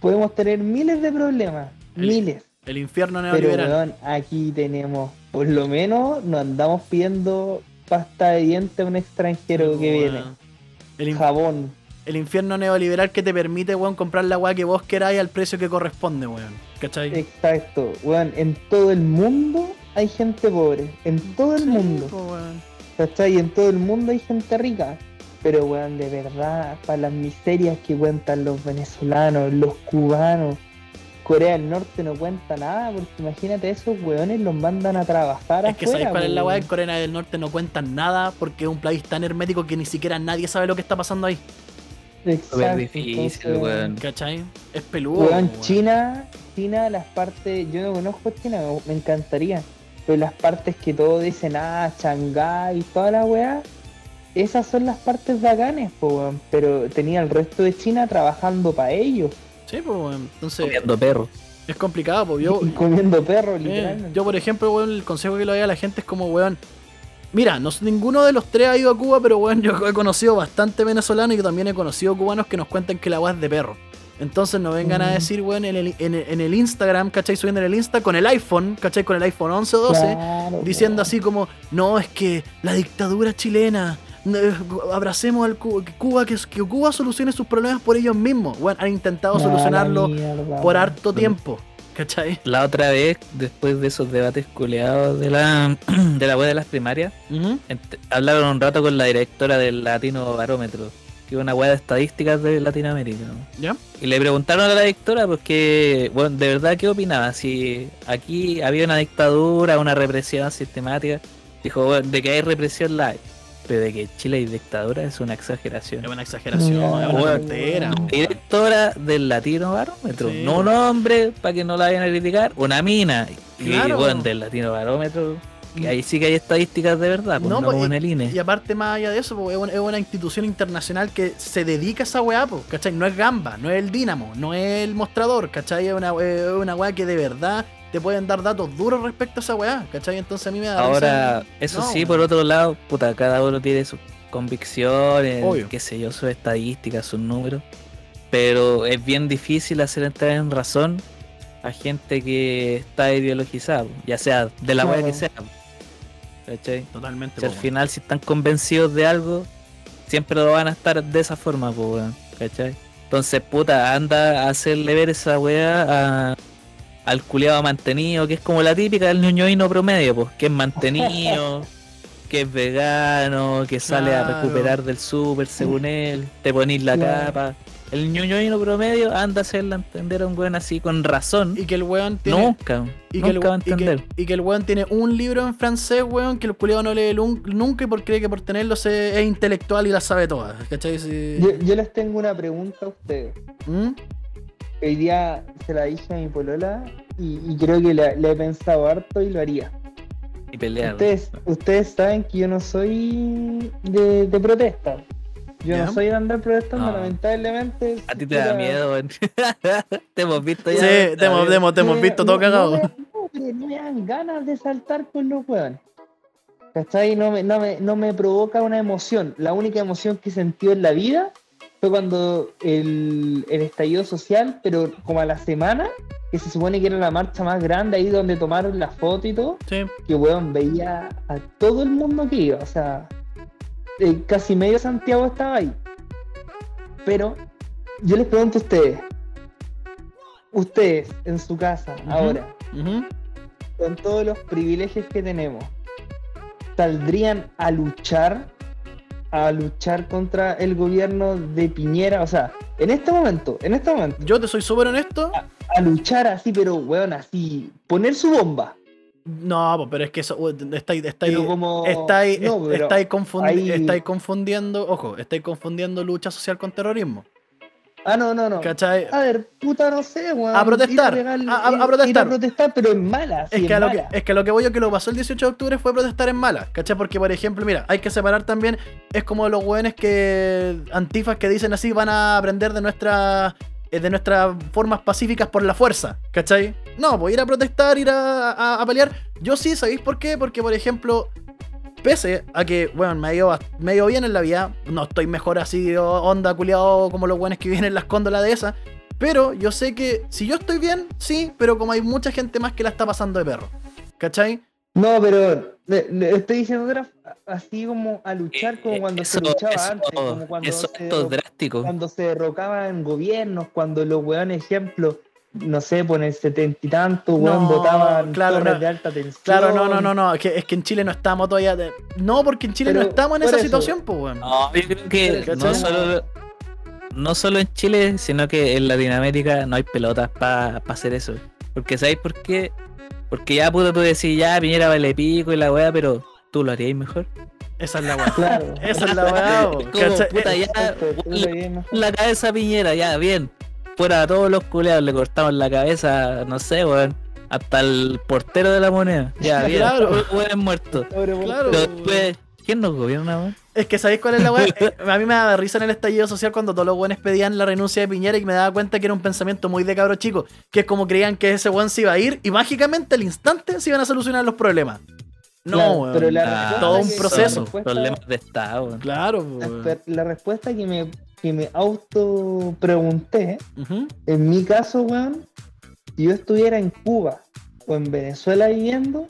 podemos tener miles de problemas, El- miles. El infierno Pero neoliberal. weón, aquí tenemos, por lo menos, nos andamos pidiendo pasta de dientes a un extranjero que viene. El, Jabón. El infierno neoliberal que te permite, weón, comprar la weá que vos queráis al precio que corresponde, weón. ¿Cachai? Exacto. Weón, en todo el mundo hay gente pobre. En todo el Sí, mundo. weón. ¿Cachai? En todo el mundo hay gente rica. Pero, weón, de verdad, para las miserias que cuentan los venezolanos, los cubanos, Corea del Norte no cuenta nada, porque imagínate, esos weones los mandan a trabajar Es que afuera, sabéis cuál es la weá. En Corea del Norte no cuentan nada porque es un país tan hermético que ni siquiera nadie sabe lo que está pasando ahí. Exacto, Súper difícil, weón. ¿Cachai? Es peludo. Weón, weón. China, China, las partes, yo no conozco China, me- encantaría, pero las partes que todos dicen, ah, Shanghái y toda la weá, esas son las partes bacanes, po, weón. pero tenía el resto de China trabajando para ellos Sí, pues, weón. Entonces, Comiendo perros. es complicado, pues. Yo, comiendo perros, eh, literalmente. yo, por ejemplo, weón, el consejo que le doy a la gente es como, weón. Mira, no, ninguno de los tres ha ido a Cuba, pero weón, yo he conocido bastante venezolanos y también he conocido cubanos que nos cuentan que la weá es de perro. Entonces no vengan a Mm. decir, weón, en el, en, el, en el Instagram, ¿cachai? Subiendo en el Insta con el iPhone, ¿cachai? Con el iPhone 11 o 12. Claro, diciendo así como, no, es que la dictadura chilena, no, abracemos al Cu- que Cuba, que, que Cuba solucione sus problemas por ellos mismos. Bueno, han intentado solucionarlo por harto tiempo, ¿cachai? La otra vez, después de esos debates culeados de la, de la web de las primarias, hablaron un rato con la directora del Latino Barómetro, que es una web de estadísticas de Latinoamérica. ¿no? ¿Ya? Y le preguntaron a la directora, porque, bueno, de verdad, ¿qué opinaba? Si aquí había una dictadura, una represión sistemática. Dijo, bueno, de que hay represión la hay, pero de que Chile hay dictadura es una exageración. Es una exageración, No, es una tontera. Directora del Latino Barómetro, Sí. no un hombre para que no la vayan a criticar, una mina. Y bueno, del Latino Barómetro, que ahí sí que hay estadísticas de verdad, pues No, no, pues, como en y- el INE. Y aparte, más allá de eso, pues, es una- es una institución internacional que se dedica a esa weá, pues, ¿cachai? No es Gamba, no es el Dínamo, no es el mostrador, ¿cachai? Es una, es una weá que de verdad te pueden dar datos duros respecto a esa weá, ¿cachai? Entonces a mí me da Ahora, risa. eso No, sí, por otro lado, puta, cada uno tiene sus convicciones, Obvio. qué sé yo, sus estadísticas, sus números. Pero es bien difícil hacer entrar en razón a gente que está ideologizada, ya sea de la manera que sea. ¿cachai? Totalmente. Si al final, si están convencidos de algo, siempre lo van a estar de esa forma, pues, weón, ¿cachai? Entonces, puta, anda a hacerle ver esa weá a- al culiado mantenido, que es como la típica del ñoñoíno promedio, pues, que es mantenido, que es vegano, que sale a recuperar del súper según él, te ponís la Claro. capa. El ñoñoíno promedio anda a hacerle entender a un weón así con razón. Y que el weón tiene. Nunca, y que, el, va a y que- entender. y que el weón tiene un libro en francés, weón, que el culiado no lee nunca y por cree que por tenerlo se- es intelectual y las sabe todas. ¿Cachai? Sí. Yo, yo les tengo una pregunta a ustedes. ¿Mm? Hoy día se la dije a mi polola y, y creo que la, la he pensado harto y lo haría. Y pelear. Ustedes, ustedes saben que yo no soy de, de protesta. Yo ¿Ya? no soy de andar protestando, No. lamentablemente. A ti te da miedo, weón. te hemos visto ya. Sí, te hemos, te hemos- te hemos visto no, todo cagado. No, me- no, pero no me dan ganas de saltar con los weones. ¿Cachai? No me, no, me, no me provoca una emoción. La única emoción que sentí en la vida fue cuando el, el estallido social, pero como a la semana, que se supone que era la marcha más grande, ahí donde tomaron la foto y todo, Sí. que weón veía a todo el mundo que iba. O sea, eh, casi medio Santiago estaba ahí. Pero yo les pregunto a ustedes, ustedes en su casa, ahora, con todos los privilegios que tenemos, ¿saldrían a luchar? A luchar contra el gobierno de Piñera, o sea, en este momento, en este momento, Yo te soy súper honesto. a luchar así, pero weón, así, poner su bomba. No, pero es que eso, estáis, estáis, como. estáis, No, estáis confundi- ahí- estáis confundiendo, ojo, estáis confundiendo lucha social con terrorismo. Ah, no, no, no. ¿Cachai? A ver, puta, no sé, weón. A protestar, Ir pegar- a- a- a ir- ir protestar. protestar, pero en mala. Es sí, que, a en lo que, mala. es que a lo que voy yo que lo pasó el 18 de octubre fue protestar en mala, ¿cachai? Porque, por ejemplo, mira, hay que separar también, es como los weones que, antifas que dicen así, van a aprender de nuestra eh, de nuestras formas pacíficas por la fuerza, ¿cachai? No, pues ir a protestar, ir a, a- a pelear. Yo sí, ¿sabéis por qué? Porque, por ejemplo, pese a que, bueno, me ha ido, bast- me ha ido bien en la vida, no estoy mejor así, onda culiado como los buenos que viven en las cóndolas de esa, pero yo sé que si yo estoy bien, sí, pero como hay mucha gente más que la está pasando de perro, ¿cachai? No, pero le, le estoy diciendo así como a luchar como Eh, cuando eso, se luchaba eso- antes, como cuando eso se, esto es drástico. cuando se derrocaban gobiernos, cuando los weones, ejemplo, no sé, por el setenta y tanto, weón, No, votaban claro, torres no. de alta tensión. Claro, no, no, no, no, es que, es que en Chile no estamos todavía... de- No, porque en Chile no estamos en esa eso. situación, pues, weón. No, yo creo que ¿Cachai? no solo, no solo en Chile, sino que en Latinoamérica no hay pelotas para hacer eso. Porque ¿sabéis por qué? Porque ya puto tú decís, ya Piñera vale pico y la weá, pero tú lo haríais mejor. Esa es la weá. Claro. Esa es la weá, ya, mejor. la cabeza Piñera, ya, bien. Fuera a todos los culeados, le cortamos la cabeza, no sé, weón. Hasta el portero de la moneda. Ya, bien. Claro. Weones weón. Claro. Pero después, ¿quién nos gobierna, weón? Es que ¿sabéis cuál es la weá? Eh, a mí me daba risa en el estallido social cuando todos los buenos pedían la renuncia de Piñera y me daba cuenta que era un pensamiento muy de cabro chico. Que es como creían que ese weón se iba a ir y mágicamente al instante se iban a solucionar los problemas. No, Claro, weón. pero la Ah, todo un proceso. Problemas de Estado, weón. Claro, la, weón. la respuesta que me, que me auto pregunté, en mi caso, weón, si yo estuviera en Cuba o en Venezuela viviendo,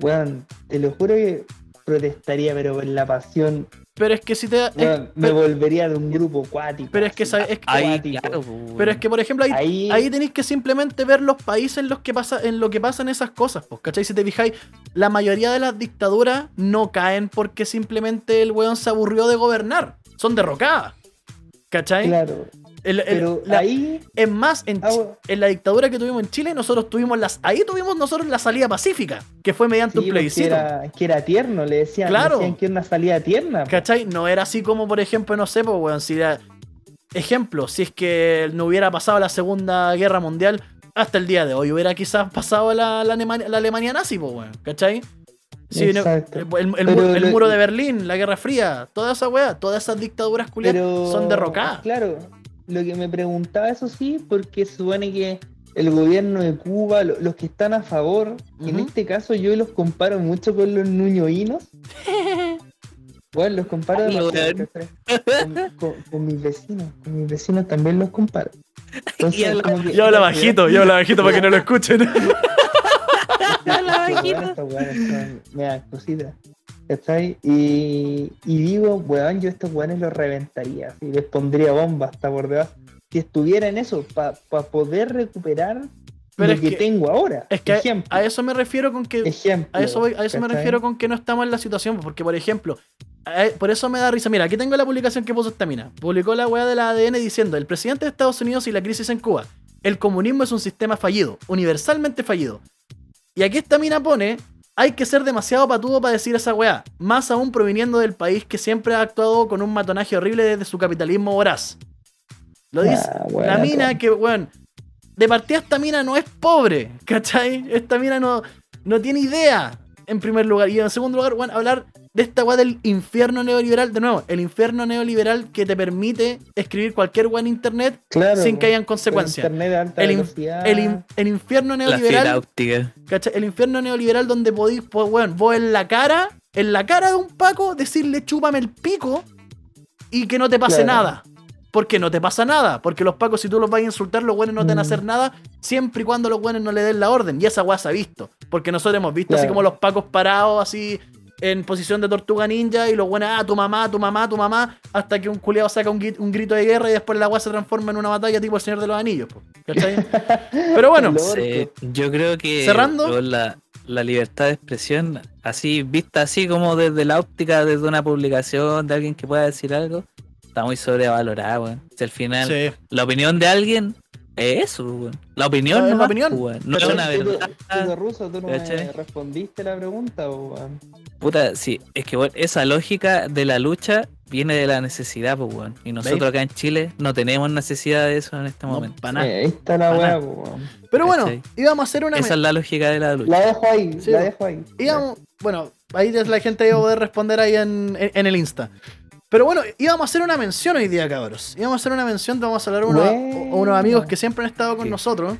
weón, te lo juro que protestaría, pero con la pasión, Pero es que si te. es- me pero, volvería de un grupo acuático. pero es que, así, ¿sabes? es que- Ahí, claro, pero es que, por ejemplo, ahí, Ahí, ahí tenéis que simplemente ver los países en los que pasa, en lo que pasan esas cosas, pues, ¿cachai? Si te fijáis, la mayoría de las dictaduras no caen porque simplemente el weón se aburrió de gobernar. Son derrocadas. ¿Cachai? claro, El- el- pero la- ahí, Es más, en, Ah, bueno. la dictadura que tuvimos en Chile, nosotros tuvimos las. Ahí tuvimos nosotros la salida pacífica, que fue mediante sí, un plebiscito. era, que era tierno, le decían, Claro. decían que era una salida tierna. ¿Cachai? No era así como, por ejemplo, no sé, pues, weón, si era- Ejemplo, si es que no hubiera pasado la Segunda Guerra Mundial, hasta el día de hoy hubiera quizás pasado la, la Alemania, la Alemania nazi, pues, weón, ¿cachai? No- Exacto. el, el- el Pero mu- el lo- muro de Berlín, la Guerra Fría, toda esa weá, todas esas dictaduras culiadas son derrocadas. Claro, lo que me preguntaba eso sí, porque se supone que el gobierno de Cuba, lo- los que están a favor, en este caso yo los comparo mucho con los nuñoínos. Bueno, los comparo con, con- con mis vecinos, con mis vecinos también los comparo. Entonces, Y Yo habla bajito, yo habla bajito para que no lo escuchen. Son- me. ¿Cachai? Y, y digo, weón, yo estos weones los reventaría. Y les pondría bomba hasta por debajo. Si estuviera en eso, para poder recuperar Pero lo es que, que- tengo ahora. Es que a- Ejemplo. a eso me refiero con que ejemplo, A eso, voy- a eso me refiero con que no estamos en la situación, porque por ejemplo, eh, por eso me da risa. Mira, aquí tengo la publicación que puso esta mina. Publicó la weá de la ADN diciendo: el presidente de Estados Unidos y la crisis en Cuba. El comunismo es un sistema fallido, universalmente fallido. Y aquí esta mina pone: hay que ser demasiado patudo para decir esa weá, más aún proviniendo del país que siempre ha actuado con un matonaje horrible desde su capitalismo voraz. Lo dice Ah, la mina que, weón, de partida esta mina no es pobre, ¿cachai? Esta mina no, no tiene idea, en primer lugar. Y en segundo lugar, weón, hablar de esta weá del infierno neoliberal, de nuevo, el infierno neoliberal que te permite escribir cualquier weá en internet Claro, sin que hayan con consecuencias. Internet de alta El, el in- el infierno La neoliberal. ¿cachai? El infierno neoliberal donde podéis, pues, weón, vos en la cara, en la cara de un Paco, decirle chúpame el pico y que no te pase Claro. nada. Porque no te pasa nada. Porque los pacos, si tú los vas a insultar, los buenos no te van a Mm. hacer nada. Siempre y cuando los buenos no le den la orden. Y esa weá se ha visto. Porque nosotros hemos visto así como los pacos parados, así en posición de tortuga ninja. Y los buenos, ah, tu mamá, tu mamá, tu mamá. Hasta que un culeado saca un, un grito de guerra y después la weá se transforma en una batalla tipo el Señor de los Anillos. Pero bueno, Sí, yo creo que Cerrando. la, la libertad de expresión, así vista así como desde la óptica, desde una publicación de alguien que pueda decir algo, está muy sobrevalorada, weón. Si al final sí. la opinión de alguien es eso, weón. La opinión Ah, es la opinión. weón. No es una Tú- tú- verdad. tú de ruso, tú no me respondiste la pregunta, weón. Puta, sí, es que weón, esa lógica de la lucha viene de la necesidad, pues, weón. Y nosotros ¿Veis? acá en Chile no tenemos necesidad de eso en este No, momento. pa' nada. Ahí está la weá, weón. Pero bueno, ¿cachai? íbamos a hacer una. Esa es la lógica de la lucha. La dejo ahí, Sí, la dejo ahí. íbamos, bueno, ahí la gente iba a poder responder ahí en, en- en el Insta. Pero bueno, íbamos a hacer una mención hoy día, cabros. Íbamos a hacer una mención, vamos a hablar a, Bueno. a unos amigos que siempre han estado con Sí. nosotros.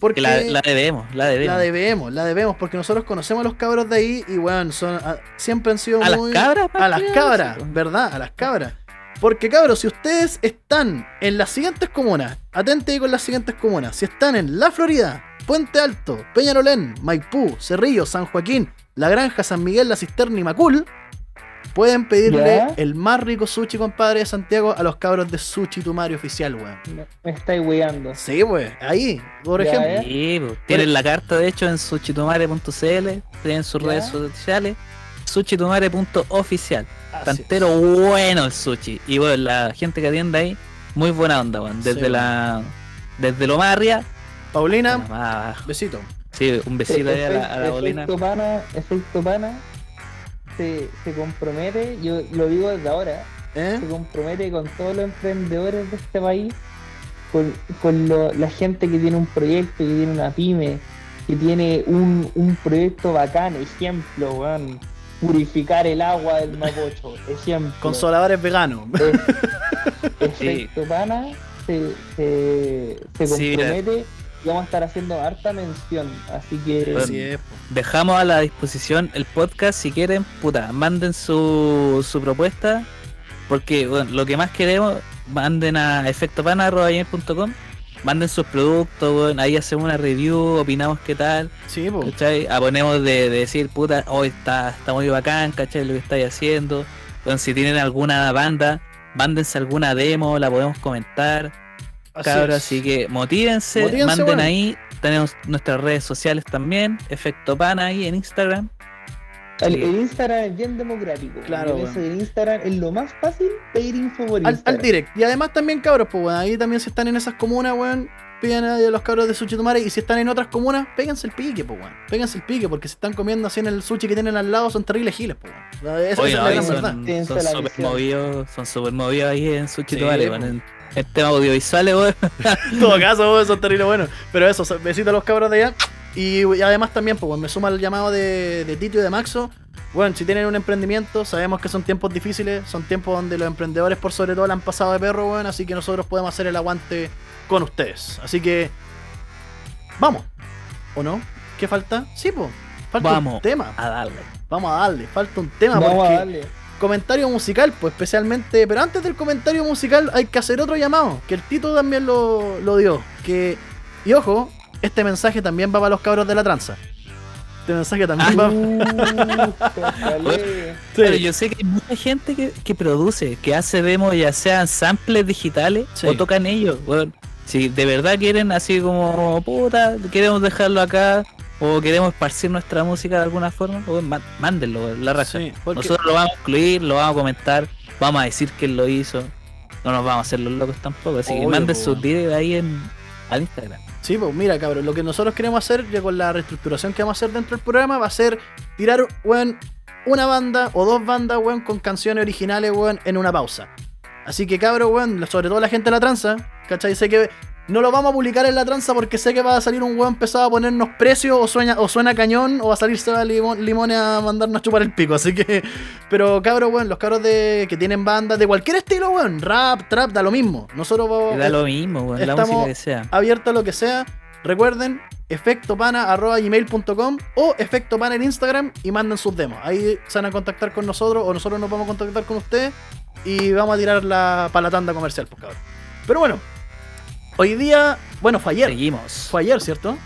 Porque Que la, la debemos, la debemos. la debemos, la debemos, porque nosotros conocemos a los cabros de ahí y bueno, son, a- siempre han sido a las muy... cabras, a las cabras, eso, ¿verdad? A las cabras. Porque cabros, si ustedes están en las siguientes comunas, atente ahí con las siguientes comunas, si están en La Florida, Puente Alto, Peñarolén, Maipú, Cerrillo, San Joaquín, La Granja, San Miguel, La Cisterna y Macul, pueden pedirle ¿Ya? el más rico sushi, compadre, de Santiago a los cabros de Sushi Tumari Oficial, weón. Me, me estáis weando. Sí, pues, ahí, por Ya, ejemplo. Sí, pues, tienen la carta de hecho en suchitumare.cl, tienen sus Ya. redes sociales, suchitumare.oficial. Tantero bueno el sushi. Y bueno, la gente que atiende ahí, muy buena onda, weón. Desde Sí, la. Desde lo más arriba. Paulina, más besito. Sí, un besito ahí a la, a la Efecto- bolina. efecto pana, efecto pana se, se compromete, yo lo digo desde ahora, ¿Eh? se compromete con todos los emprendedores de este país, con, con lo- la gente que tiene un proyecto, que tiene una pyme, que tiene un, un proyecto bacán, ejemplo, weón, purificar el agua del Mapocho, ejemplo. Consoladores veganos. Es- efecto pana se, se, Sí, compromete y vamos a estar haciendo harta mención, así que Bueno, Así es, po. Dejamos a la disposición el podcast si quieren, puta, manden su, su propuesta. Porque bueno, lo que más queremos, manden a efectopana.com, manden sus productos, weón, ahí hacemos una review, opinamos qué tal, Sí. Ah, ponemos de, de decir, puta, hoy está, está muy bacán, ¿cachai? Lo que estáis haciendo. Bueno, si tienen alguna banda, mándense alguna demo, la podemos comentar. Así cabros, es. así que motívense, Motívense, manden bueno. ahí. Tenemos nuestras redes sociales también, Efecto Pana ahí en Instagram. El, Instagram es bien democrático. Claro, el Instagram es lo más fácil pedir info por al, al direct. Y además también, cabros, pues, weón, ahí también si están en esas comunas, weón, piden a los cabros de Sushi Tumare. Y si están en otras comunas, péguense el pique, pues, weón. Péguense el pique, porque si están comiendo así en el sushi que tienen al lado, son terribles giles, pues, weón. Esa, Oye, esa no, es la ahí gran verdad. son, son súper movidos, son súper movidos ahí en su Sí, weón, en, en temas audiovisuales, weón. En todo caso, weón, son terribles buenos. Pero eso, besitos a los cabros de allá. Y, y además también, pues, me suma el llamado de, de Tito y de Maxo. Bueno, si tienen un emprendimiento, sabemos que son tiempos difíciles, son tiempos donde los emprendedores por sobre todo la han pasado de perro, weón, así que nosotros podemos hacer el aguante con ustedes. Así que, vamos, ¿o no? ¿Qué falta? Sí, pues, falta Vamos un tema. A darle. Vamos a darle, falta un tema Vamos porque a darle. Comentario musical, pues especialmente, pero antes del comentario musical hay que hacer otro llamado, que el Tito también lo, lo dio, que, y ojo, este mensaje también va para los cabros de la tranza. Este mensaje también va. Uh, Cale. Sí. Pero yo sé que hay mucha gente que, que produce, que hace demos, ya sean samples digitales Sí. o tocan ellos. weón. si de verdad quieren así como puta, queremos dejarlo acá o queremos esparcir nuestra música de alguna forma, má- mándenlo, la raza. Sí, porque- Nosotros lo vamos a incluir, lo vamos a comentar, vamos a decir quién lo hizo. No nos vamos a hacer los locos tampoco, así que Obvio, manden po, sus videos ahí en al Instagram. Sí, pues mira, cabrón, lo que nosotros queremos hacer ya con la reestructuración que vamos a hacer dentro del programa va a ser tirar, weón, una banda o dos bandas, weón, con canciones originales, weón, en una pausa. Así que, cabrón, weón, sobre todo la gente de la tranza, ¿cachai? Sé que no lo vamos a publicar en la tranza porque sé que va a salir un weón pesado a ponernos precios o suena, o suena cañón o va a salir Seba Limón, Limones a mandarnos a chupar el pico. Así que, pero cabrón, weón, los cabros de, que tienen bandas de cualquier estilo, weón, rap, trap, da lo mismo. Nosotros vamos Y da lo mismo, weón, la estamos- música que sea. abierto a lo que sea. Recuerden, efectopana.gmail.com o efectopana en Instagram y manden sus demos. Ahí se van a contactar con nosotros o nosotros nos vamos a contactar con ustedes y vamos a tirar la, para la tanda comercial, pues cabrón. Pero bueno, hoy día, bueno, fue ayer. Seguimos. Fue ayer, ¿cierto?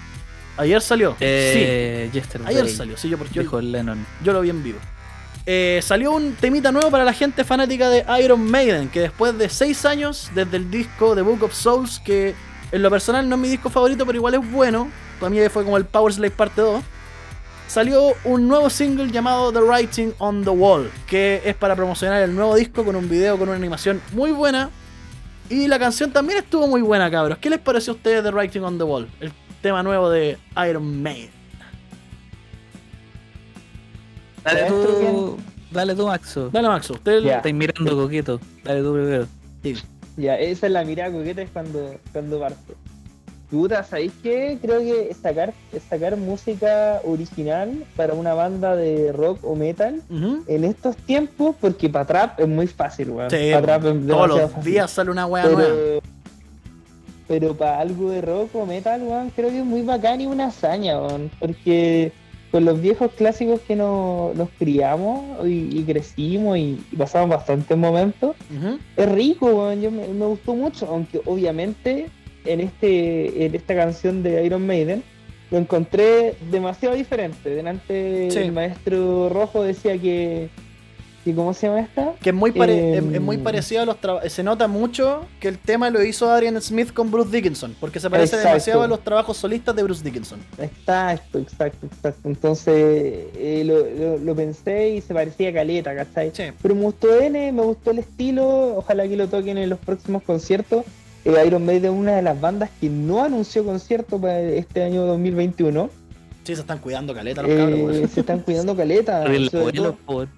Ayer salió. Eh, sí, Yesterday, ayer salió, sí, yo, porque yo, dijo Lennon. yo lo vi en vivo. Eh, salió un temita nuevo para la gente fanática de Iron Maiden, que después de 6 años, desde el disco The Book of Souls, que en lo personal no es mi disco favorito, pero igual es bueno, para mí fue como el Power Slave parte 2, salió un nuevo single llamado The Writing on the Wall, que es para promocionar el nuevo disco con un video con una animación muy buena. Y la canción también estuvo muy buena, cabros. ¿Qué les pareció a ustedes The Writing on the Wall? El tema nuevo de Iron Maiden. Dale ¿Sabes tú dale tú, Maxo. Dale, Maxo, usted Ya. Estáis mirando coqueto. Dale tú primero. Ya, esa es la mirada coqueta es cuando, cuando parte. Puta, ¿sabéis qué? Creo que sacar, sacar música original para una banda de rock o metal en estos tiempos, porque para trap es muy fácil, weón. Sí, pa' trap es todos los fácil. días sale una wea nueva. Pero, pero para algo de rock o metal, weón, creo que es muy bacán y una hazaña, weón. Porque con los viejos clásicos que nos, nos criamos y, y crecimos y, y pasamos bastantes momentos, es rico, weón. Yo me, me gustó mucho, aunque obviamente en este en esta canción de Iron Maiden lo encontré demasiado diferente. Delante Sí. el maestro Rojo decía que, que ¿cómo se llama esta? Que es muy, pare- Eh, es, es muy parecido a los trabajos. Se nota mucho que el tema lo hizo Adrian Smith con Bruce Dickinson. Porque se parece Exacto. demasiado a los trabajos solistas de Bruce Dickinson. Exacto, exacto, exacto. Entonces eh, lo, lo- lo pensé y se parecía a Caleta, ¿cachai? Sí. Pero me gustó N, me gustó el estilo, ojalá que lo toquen en los próximos conciertos. Eh, Iron Maiden es una de las bandas que no anunció concierto para este año 2021. Sí, se están cuidando caleta los Eh, cabros. se están cuidando caleta. Por-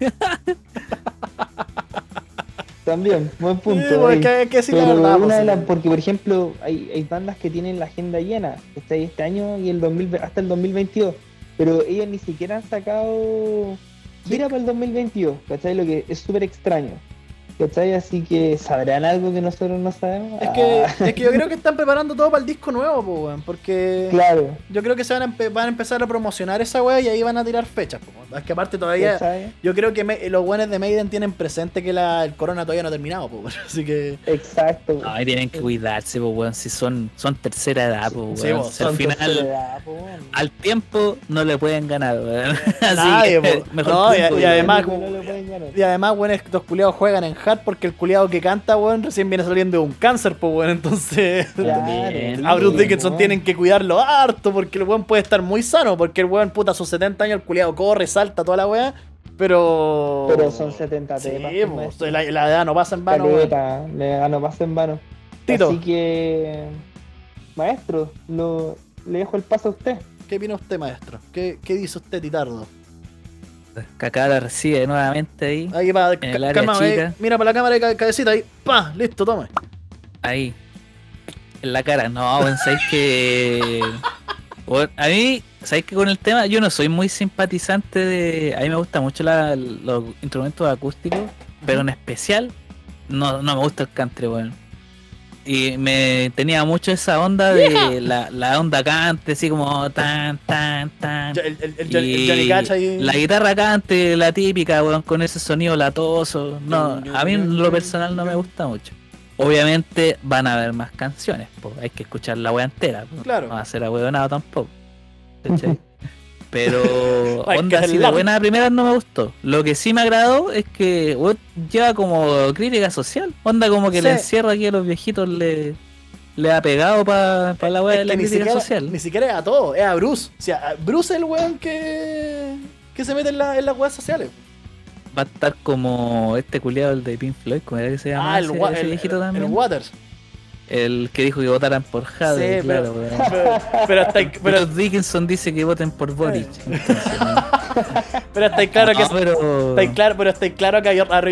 también, buen punto. Sí, porque ahí. hay que decir la Pero verdad. una de sí. las- porque por ejemplo hay, hay bandas que tienen la agenda llena está este año y el 2000, hasta el 2022 pero ellos ni siquiera han sacado gira para el 2022 ¿cachai? lo que es súper extraño ¿cachai? así que sabrán algo que nosotros no sabemos Es que, Ah, es que yo creo que están preparando todo para el disco nuevo, po, weón, porque claro yo creo que se van a, empe- van a empezar a promocionar esa wea y ahí van a tirar fechas. po, weón. Es que aparte todavía, ¿cachai? yo creo que me- los buenos de Maiden tienen presente que la, el corona todavía no ha terminado, po, weón. así que exacto No, y tienen que cuidarse, pues, weón. Si son, son tercera edad, pues, Sí, weón. Si al Son final, tercera edad, po, weón. al tiempo, no le pueden ganar, weón. Así Nadie, que, po. mejor No, y- tiempo, y weón. además- No le pueden ganar. Y además, weón, estos culiados juegan en porque el culiado que canta, weón, recién viene saliendo de un cáncer, pues, weón. Entonces, También. a Bruce Dickinson weón. tienen que cuidarlo harto porque el weón puede estar muy sano. Porque el weón, puta, a sus 70 años, el culiado corre, salta toda la weá. Pero. pero son 70 Sí, la, la edad no pasa en vano, weón. Caleta, le gano pasa en vano. Tito, Así que, maestro, lo, le dejo el paso a usted. ¿qué opina usted, maestro? ¿Qué, qué dice usted, Titardo? Acá la recibe nuevamente ahí. Ahí va, calma, ahí, chica. mira para la cámara de ca- cabecita ahí. Pa, listo, toma. Ahí. En la cara. No, weón, sabéis que. A mí, sabéis que con el tema, yo no soy muy simpatizante de. A mí me gustan mucho la- los instrumentos acústicos, pero en especial, no, no me gusta el country, weón. Y me tenía mucho esa onda de la, la onda cante, así como tan, tan, tan. El, el- el Y. La guitarra cante, la típica, weón, con ese sonido latoso. No, a mí en lo personal no me gusta mucho. Obviamente van a haber más canciones, pues hay que escuchar la wea entera. po. Claro. No va a ser ahueonado tampoco. ¿cachai? Pero onda así de buena primera no me gustó. Lo que sí me agradó es que lleva como crítica social. Onda como que Sí. le encierra aquí a los viejitos le, le ha pegado para la weá Es de la crítica siquiera, social. ni siquiera es a todo, es a Bruce. O sea, Bruce es el weón que, que se mete en, la- en las weas sociales. Va a estar como este culiado el de Pink Floyd, ¿cómo era que se llama? Ah, el, ese, viejito el- también. el Waters. El que dijo que votaran por Jade, Sí, claro, pero, pero, pero, Dickinson dice que voten por Boric. entonces, ¿no? pero está claro que No, pero... Está claro, pero está claro que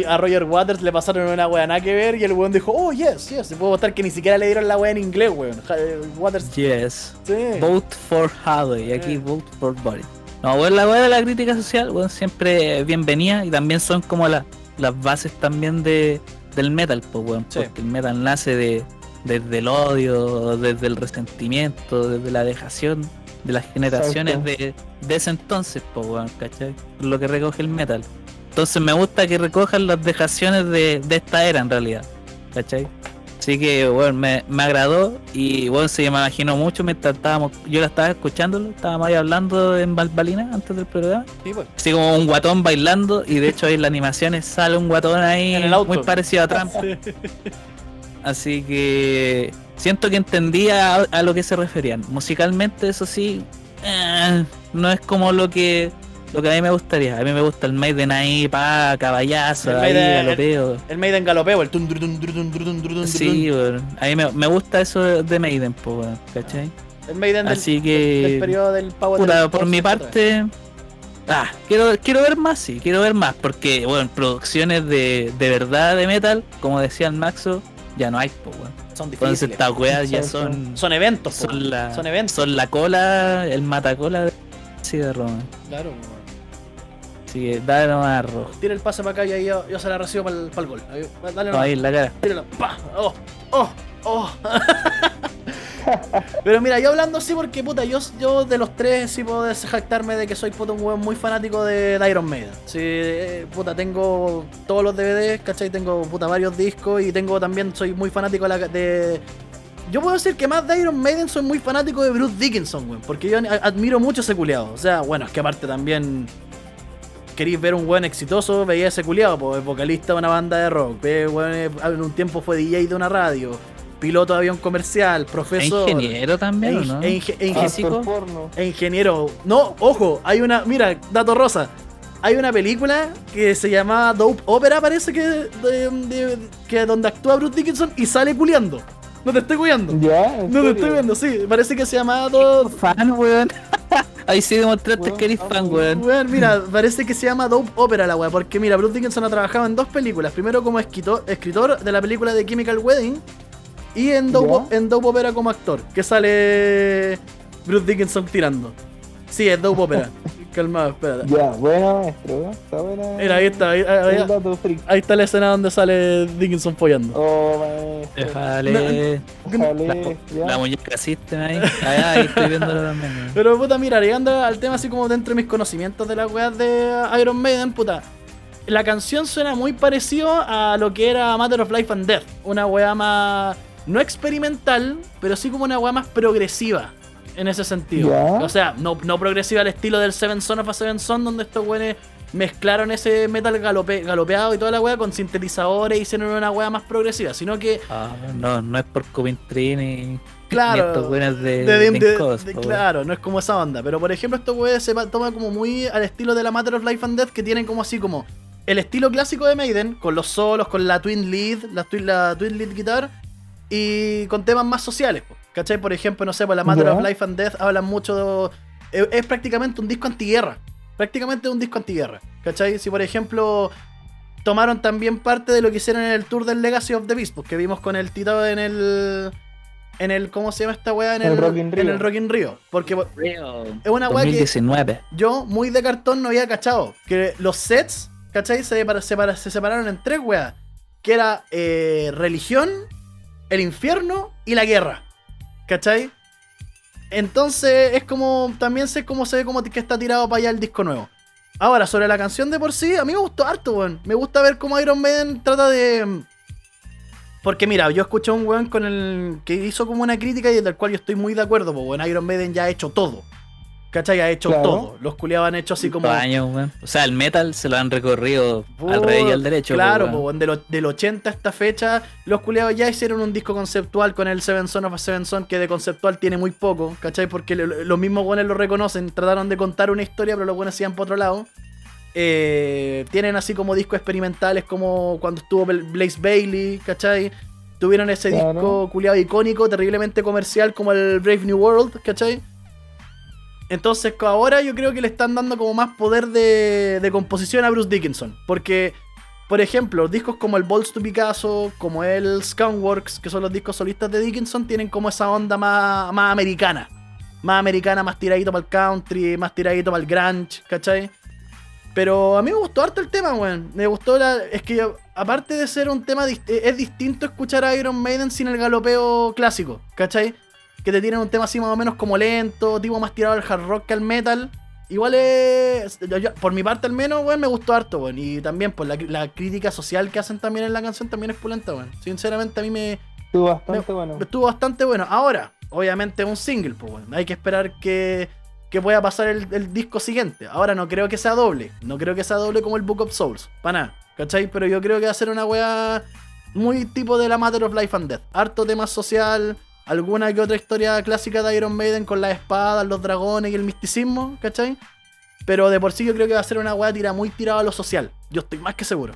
a, Roger Waters le pasaron una wea nada que ver y el weón dijo, oh yes, yes, se puede votar que ni siquiera le dieron la wea en inglés, weón. Ja- Waters, Yes. sí. Vote for y aquí Eh. vote for Boric. No, bueno, la weá de la crítica social, bueno, siempre bienvenida y también son como la- las bases también de, del metal, pues, weón. Sí. Porque el metal nace de, desde el odio, desde el resentimiento, desde la dejación de las generaciones de, de ese entonces, pues, ¿cachai? Lo que recoge el metal. Entonces me gusta que recojan las dejaciones de, de esta era en realidad, ¿cachai? Así que, bueno, me, me agradó y, bueno, se me imaginó mucho mientras estábamos, yo la estaba escuchándolo, estábamos ahí hablando en Balbalina antes del programa, Sí, pues. así como un guatón bailando y de hecho ahí en las animaciones sale un guatón ahí En el auto. muy parecido a Trump. Así que siento que entendía a, lo que se referían. Musicalmente, eso sí, eh, no es como lo que lo que a mí me gustaría. A mí me gusta el Maiden ahí, pa, caballazo, el ahí, maiden, galopeo. El, Maiden galopeo, el tun, tun, tun, Sí, a mí me, me, gusta eso de Maiden, po, ¿cachai? El Maiden Así que, del del Power Por mi parte, ah, quiero, quiero ver más, sí, quiero ver más, porque, bueno, producciones de, de verdad de metal, como decía el Maxo, ya no hay, pues, weón. Son Entonces difíciles. estas weas ya son, Son eventos, po. son, la, son eventos. son la cola, el matacola de, sí, de Roma. Claro, weón. Así que dale nomás rojo. Tira el pase para acá y ahí yo, yo se la recibo para el, gol. Ahí, dale No, nomás. ahí en la cara. Tíralo. Pa. Oh, oh, oh. Pero mira, yo hablando así porque puta, yo, yo de los tres sí puedo jactarme de que soy puta un weón muy fanático de, Iron Maiden. Sí, eh, puta, tengo todos los DVDs, ¿cachai? Tengo puta varios discos y tengo también, soy muy fanático de. Yo puedo decir que más de Iron Maiden soy muy fanático de Bruce Dickinson, weón. Porque yo admiro mucho ese culiado. O sea, bueno, es que aparte también. Queréis ver un weón exitoso, veía ese culiado, pues es vocalista de una banda de rock, ve, weón, eh, en un tiempo fue DJ de una radio, piloto de avión comercial, ¿Es profesor. ingeniero también, e no? e inge- e ingeniero. No, ojo, hay una. Mira, dato rosa. Hay una película que se llama Dope Opera, parece que. de- de- que donde actúa Bruce Dickinson y sale culiando. No te estoy culiando. ¿Ya? ¿En No te estoy viendo, sí. Parece que se llama Dope. Fan, weón. Ahí sí demostraste que eres fan, weón. weón. Weón, mira, parece que se llama Dope Opera la weá, porque mira, Bruce Dickinson ha trabajado en dos películas. Primero como escritor, escritor de la película de Chemical Wedding y en Dope, en Dope Opera como actor, que sale Bruce Dickinson tirando. Sí, es Dope Opera. Calmado, espérate. Ya, buena maestro, está buena. Mira, ahí está, ahí, ahí- freak. ahí está la escena donde sale Dickinson follando. Oh, maestro. Déjale. Déjale, ya. La muñeca System ahí. Ahí, ahí estoy viéndolo también. Pero puta, mira, llegando al tema así como dentro de mis conocimientos de las weas de Iron Maiden, puta. La canción suena muy parecido a lo que era Matter of Life and Death. Una wea más. No experimental, pero sí como una wea más progresiva. En ese sentido. Ya. O sea, no, no progresiva al estilo del Seven Son of a Seven Son, donde estos weones mezclaron ese metal galope- galopeado y toda la wea con sintetizadores y hicieron una wea más progresiva. Sino que Ah, no, no es por Coventry ni. Claro, Ni estos buenos de. de- de- de- weón. claro, no es como esa onda. Pero por ejemplo, estos weones se pa- toma como muy al estilo de la Matter of Life and Death, que tienen como así como el estilo clásico de Maiden, con los solos, con la twin lead, la twin, la twin lead guitar, y con temas más sociales. ¿Cachai? Por ejemplo, no sé, por la Matter Ya. of Life and Death hablan mucho. de- es, es prácticamente un disco antiguerra. Prácticamente un disco antiguerra. ¿Cachai? Si por ejemplo tomaron también parte de lo que hicieron en el tour del Legacy of the Beast, pues, que vimos con el Tito en el. En el. ¿Cómo se llama esta weá? En El el, Rock in en Rio. el Rock in Rio. Porque es una weá que 2019. yo, muy de cartón, no había cachado. Que los sets, ¿cachai? Se, separa- se separaron en tres weas. Que era eh, religión, el infierno y la guerra. ¿Cachai? Entonces es como. También sé cómo se ve como que está tirado para allá el disco nuevo. Ahora, sobre la canción de por sí, a mí me gustó harto, weón. Me gusta ver cómo Iron Maiden trata de. Porque mira, yo escuché a un weón con el. que hizo como una crítica y del cual yo estoy muy de acuerdo, pues weón. Iron Maiden ya ha hecho todo. ¿Cachai? Ha hecho Claro. todo. Los culiados han hecho así como. Años, weón. O sea, el metal se lo han recorrido al revés y al derecho. Claro, po, de lo- del 80 a esta fecha, los culiados ya hicieron un disco conceptual con el Seven Son of a Seven Son, que de conceptual tiene muy poco, ¿cachai? Porque lo- lo- los mismos buenos lo reconocen, trataron de contar una historia, pero los buenos iban por otro lado. Eh, tienen así como discos experimentales, como cuando estuvo Blaze Bailey, ¿cachai? Tuvieron ese Claro. disco culiado icónico, terriblemente comercial, como el Brave New World, ¿cachai? Entonces ahora yo creo que le están dando como más poder de, composición a Bruce Dickinson. Porque, por ejemplo, discos como el Balls to Picasso, como el Skunkworks, que son los discos solistas de Dickinson, tienen como esa onda más, más americana. Más americana, más tiradito para el country, más tiradito para el grunge, ¿cachai? Pero a mí me gustó harto el tema, weón. Me gustó la... Es que aparte de ser un tema... Es distinto escuchar a Iron Maiden sin el galopeo clásico, ¿cachai? Que te tienen un tema así más o menos como lento, tipo más tirado al hard rock que al metal. Igual es... yo- yo- por mi parte al menos, weón, me gustó harto, weón. Y también, pues, la, la crítica social que hacen también en la canción también es pulenta, weón. Sinceramente a mí me, Estuvo bastante bueno. Estuvo bastante bueno. Ahora, obviamente un single, pues bueno. Hay que esperar que, que pueda pasar el, el disco siguiente. Ahora no creo que sea doble. No creo que sea doble como el Book of Souls. Para nada. ¿Cachai? Pero yo creo que va a ser una wea muy tipo de la Matter of Life and Death. Harto tema social. Alguna que otra historia clásica de Iron Maiden con las espadas, los dragones y el misticismo. ¿Cachai? Pero de por sí yo creo que va a ser una wea tira muy tirada a lo social. Yo estoy más que seguro.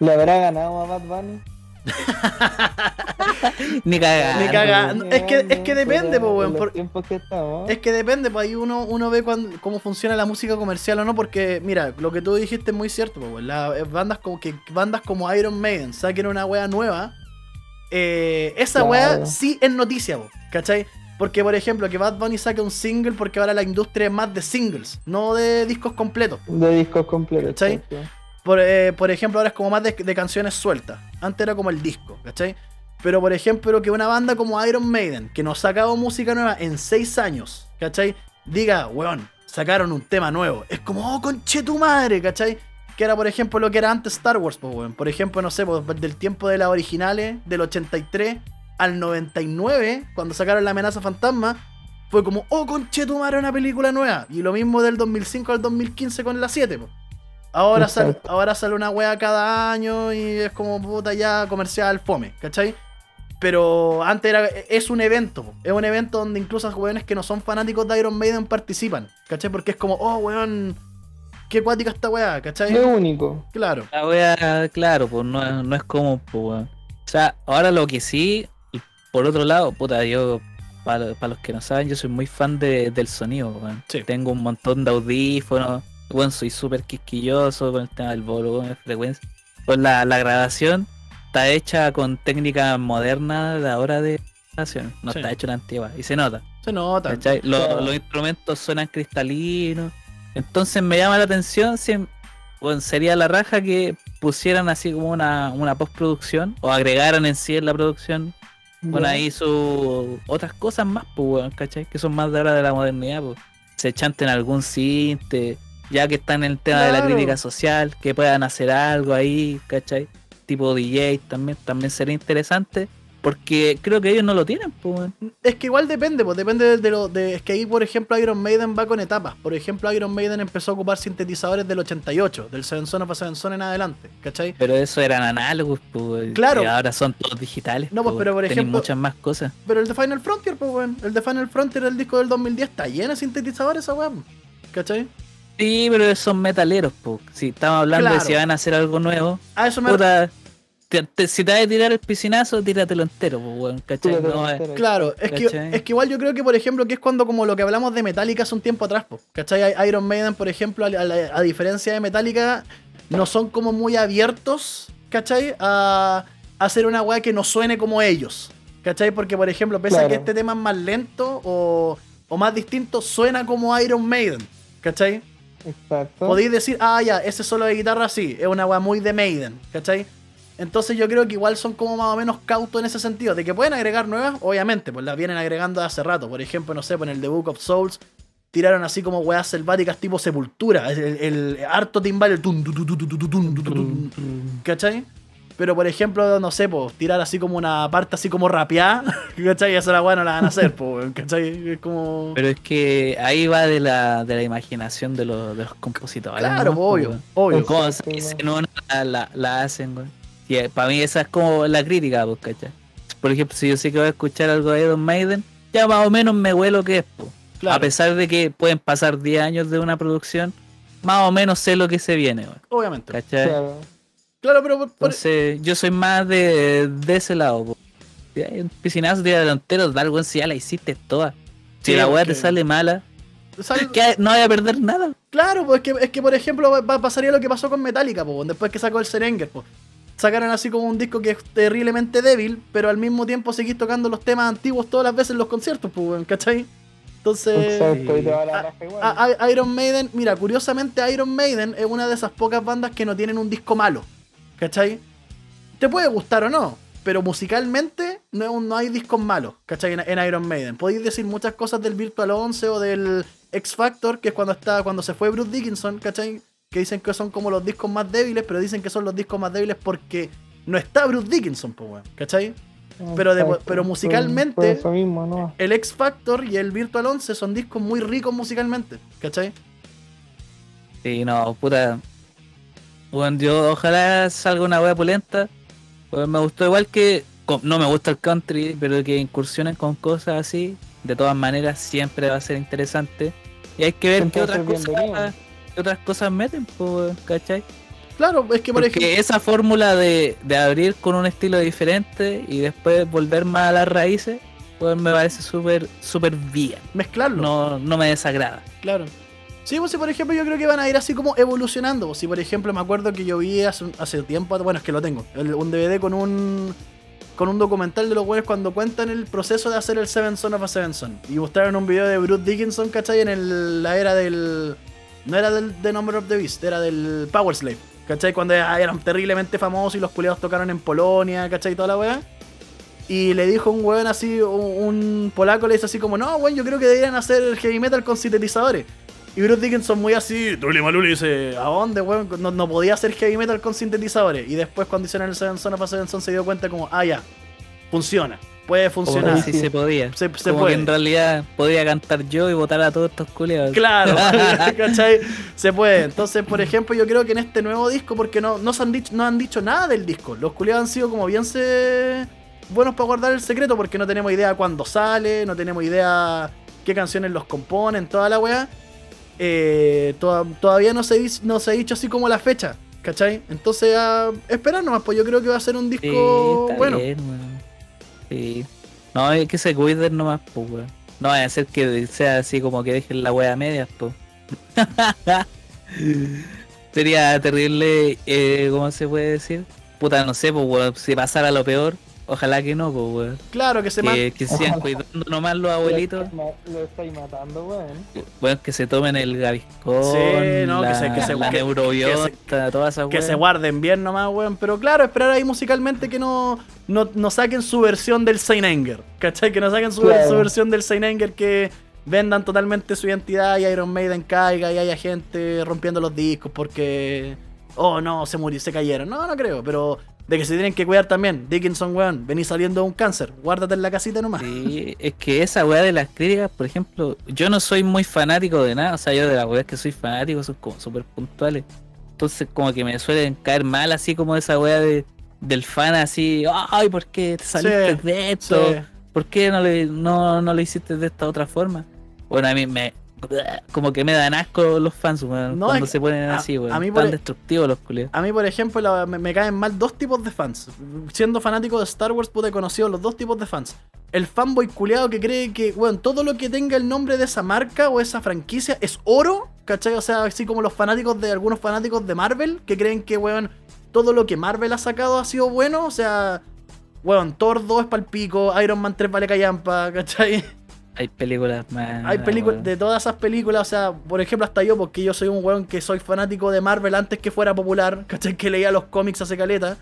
¿Le habrá ganado a Bad Bunny? Ni cagar. Ni cagar. Es que- es que depende, po, weón, por-. Es que depende, pues ahí uno, uno ve cuán- cómo funciona la música comercial o no, porque mira, lo que tú dijiste es muy cierto, pues, la, eh, bandas como que bandas como Iron Maiden saquen una wea nueva, eh, esa Claro. wea sí es noticia, ¿cachai? Porque, por ejemplo, que Bad Bunny saque un single porque ahora la industria es más de singles, no de discos completos. De discos completos. ¿Cachai? Por, eh, por ejemplo, ahora es como más de, de canciones sueltas. Antes era como el disco, ¿cachai? Pero por ejemplo, que una banda como Iron Maiden, que no ha sacado música nueva en 6 años, ¿cachai? Diga, weón, sacaron un tema nuevo. Es como, oh, conche tu madre, ¿cachai? Que era, por ejemplo, lo que era antes Star Wars, pues, weón. Por ejemplo, no sé, pues, del tiempo de las originales, del 83 al 99, cuando sacaron La amenaza fantasma, fue como, oh, conche tu madre, una película nueva. Y lo mismo del 2005 al 2015 con la 7, pues. Ahora sale, Exacto. ahora sale una wea cada año y es como puta ya comercial fome, ¿cachai? Pero antes era, es un evento, es un evento donde incluso weones que no son fanáticos de Iron Maiden participan, ¿cachai? Porque es como, oh weón, qué cuática esta wea, ¿cachai? Lo único. Claro. La wea, claro, pues no, es- no es como, pues, weón. O sea, ahora lo que sí, y por otro lado, puta, yo, para los que no saben, yo soy muy fan de- del sonido, weón. Sí. Tengo un montón de audífonos, weón, soy súper quisquilloso con el tema del volumen, de frecuencia. Pues la, la grabación está hecha con técnicas modernas de ahora de grabación, no Sí. está hecho en la antigua, y se nota. Se nota. ¿cachai? Los, los instrumentos suenan cristalinos. Entonces me llama la atención si bueno, sería la raja que pusieran así como una, una postproducción o agregaran en sí en la producción con ahí sus otras cosas más, pues. Que son más de ahora de la modernidad, pues. Se chanten algún cinte, ya que están en el tema de la crítica social, que puedan hacer algo ahí, ¿cachai? Tipo DJ también, también sería interesante, porque creo que ellos no lo tienen, pues. Es que igual depende, pues depende de lo. De, es que ahí, por ejemplo, Iron Maiden va con etapas. Por ejemplo, Iron Maiden empezó a ocupar sintetizadores del 88, del Seven Son of a Seven Son en adelante, ¿cachai? Pero eso eran análogos, pues. Claro. Y ahora son todos digitales. No, pues, pero por tienen ejemplo- muchas más cosas. Pero el de Final Frontier, pues, weón. El de Final Frontier, el disco del 2010, está lleno de sintetizadores, esa weón. ¿Cachai? Sí, pero son metaleros, pues. Si estamos hablando Claro. de si van a hacer algo nuevo, A eso me. puta. Te- te- si te vas a tirar el piscinazo, tíratelo entero, pues, weón. ¿Cachai? Tíratelo No, eh. Claro, es que, es que igual yo creo que, por ejemplo, que es cuando como lo que hablamos de Metallica hace un tiempo atrás, po, ¿cachai? Iron Maiden, por ejemplo, a, a- a diferencia de Metallica, no son como muy abiertos, ¿cachai? A, a hacer una weá que no suene como ellos, ¿cachai? Porque, por ejemplo, pese a que este tema es más lento o, o más distinto, suena como Iron Maiden, ¿cachai? Exacto. Podéis decir, ah, ya, ese solo de guitarra sí, es una weá muy de Maiden, ¿cachai? Entonces yo creo que igual son como más o menos cautos en ese sentido, de que pueden agregar nuevas, obviamente, pues las vienen agregando hace rato. Por ejemplo, no sé, pues en el The Book of Souls tiraron así como weas selváticas tipo sepultura, el, harto timbal, el tun, tu, tu, tu, tu, tu, tu, tun, tu, tu, tun, ¿cachai? Pero por ejemplo, no sé, pues, tirar así como una parte así como rapeada, ¿cachai? Esa la weá no la van a hacer, pues, ¿cachai? Es como. Pero es que ahí va de la, de la imaginación de los, de los compositores. claro, ¿no? pues, obvio, obvio. Dicen una, la, la, la hacen, güey. Y eh, para mí esa es como la crítica, pues, ¿cachai? Por ejemplo, si yo sé que voy a escuchar algo de Iron Maiden, ya más o menos me huelo que es, pues. Claro, A pesar de que pueden pasar 10 años de una producción, más o menos sé lo que se viene, güey. obviamente. ¿Cachai? Claro. Claro, pero por- por- Entonces, yo soy más de, de ese lado. po. Si hay un piscinazo de delantero, da algo si ya la hiciste toda. Si Sí, la weá te sale mala, sal- que no vaya a perder nada. Claro, pues es que, es que por ejemplo va- pasaría lo que pasó con Metallica, pues, después que sacó el Serenger, pues. Sacaron así como un disco que es terriblemente débil, pero al mismo tiempo seguís tocando los temas antiguos todas las veces en los conciertos, pues, ¿cachai? Entonces, Exacto, y te va a- la a- a- Iron Maiden, mira, curiosamente Iron Maiden es una de esas pocas bandas que no tienen un disco malo, ¿cachai? Te puede gustar o no, pero musicalmente no, no hay discos malos, ¿cachai? En, en Iron Maiden. Podéis decir muchas cosas del Virtual 11 o del X Factor, que es cuando, está, cuando se fue Bruce Dickinson, ¿cachai? Que dicen que son como los discos más débiles, pero dicen que son los discos más débiles porque no está Bruce Dickinson, pues, weón, ¿cachai? pero de- pero musicalmente- por eso mismo, ¿no? El X Factor y el Virtual 11 son discos muy ricos musicalmente, ¿cachai? Sí, no, puta. Bueno, yo ojalá salga una wea pulenta. Pues me gustó igual que. No me gusta el country, pero que incursionen con cosas así. De todas maneras, siempre va a ser interesante. Y hay que ver qué otras cosas, qué otras cosas meten, pues, ¿cachai? Claro, es que por Porque ejemplo. esa fórmula de, de abrir con un estilo diferente y después volver más a las raíces, pues me parece súper súper bien. Mezclarlo. No, no me desagrada. Claro. Sí, pues si por ejemplo yo creo que van a ir así como evolucionando. Si por ejemplo me acuerdo que yo vi hace, hace tiempo, bueno es que lo tengo, un DVD con un con un documental de los güeyes cuando cuentan el proceso de hacer el Seven Son of a Seven Son. Y mostraron un video de Bruce Dickinson, ¿cachai? En el- la era del... No era del The Number of the Beast, era del Power Slave. ¿Cachai? Cuando eran terriblemente famosos y los culiados tocaron en Polonia, ¿cachai? Toda la weá. Y le dijo un weón así, un, polaco le dice así como, no, weón, yo creo que deberían hacer heavy metal con sintetizadores. Y Bruce Dickinson muy así, Tuli Maluli dice, ¿a dónde, weón? No, no podía hacer heavy metal con sintetizadores. Y después cuando hicieron el Seven Son of Seven Son se dio cuenta como, ah, ya, funciona, puede funcionar. sí se podía. Se, se Como puede. que en realidad podía cantar yo y votar a todos estos culiados. Claro, ¿cachai? Se puede. Entonces, por ejemplo, yo creo que en este nuevo disco, porque no, no, se han, dicho, no han dicho nada del disco, los culiados han sido como bien se... buenos para guardar el secreto, porque no tenemos idea cuándo sale, no tenemos idea qué canciones los componen, toda la weá. Eh, toda- todavía no se, no se ha dicho así como la fecha, ¿cachai? Entonces, a esperar nomás, pues yo creo que va a ser un disco bueno. bien. Sí. No, es que se cuiden nomás, pues, weón. No vaya a ser que sea así como que dejen la wea a medias, pues. Sería terrible, eh, ¿cómo se puede decir? Puta, no sé, pues, weón, si pasara lo peor, ojalá que no, pues, weón. Claro que se Que, que sigan cuidando nomás los abuelitos, Lo estáis ma- Lo estáis matando, weón. weón, que se tomen el gaviscón, Sí, no, que se- que se- la que- neurobiota, todas esas que weas. se guarden bien nomás, weón. Pero claro, esperar ahí musicalmente que no, no, no saquen su versión del Anger ¿Cachai? Que no saquen su, Claro. su versión del Anger que vendan totalmente su identidad y Iron Maiden caiga y haya gente rompiendo los discos porque. Oh no, se murió, se cayeron. No, no creo, pero de que se tienen que cuidar también. Dickinson, weón, venís saliendo de un cáncer. Guárdate en la casita nomás. Sí, es que esa weá de las críticas, por ejemplo, yo no soy muy fanático de nada, o sea, yo de las weas que soy fanático son como súper puntuales. Entonces como que me suelen caer mal así como esa weá de, del fan así, ay, ¿por qué te saliste Sí, de esto? Sí. ¿Por qué no, le, no, no lo hiciste de esta otra forma? Bueno, a mí me... Como que me dan asco los fans, weón, No, cuando se ponen a- así, weón. a mí por Tan e- destructivos los culiados. A mí, por ejemplo, la- me, me caen mal dos tipos de fans. Siendo fanático de Star Wars, pude conocido los dos tipos de fans. El fanboy culeado que cree que, bueno, todo lo que tenga el nombre de esa marca o esa franquicia es oro, ¿cachai? O sea, así como los fanáticos de algunos fanáticos de Marvel, que creen que, weón, todo lo que Marvel ha sacado ha sido bueno, o sea, weón, Thor 2 es palpico, Iron Man 3 vale callampa, ¿cachai? Hay películas más... Hay películas de todas esas películas, o sea, por ejemplo, hasta yo, porque yo soy un weón que soy fanático de Marvel antes que fuera popular, ¿cachai? Que leía los cómics hace caleta.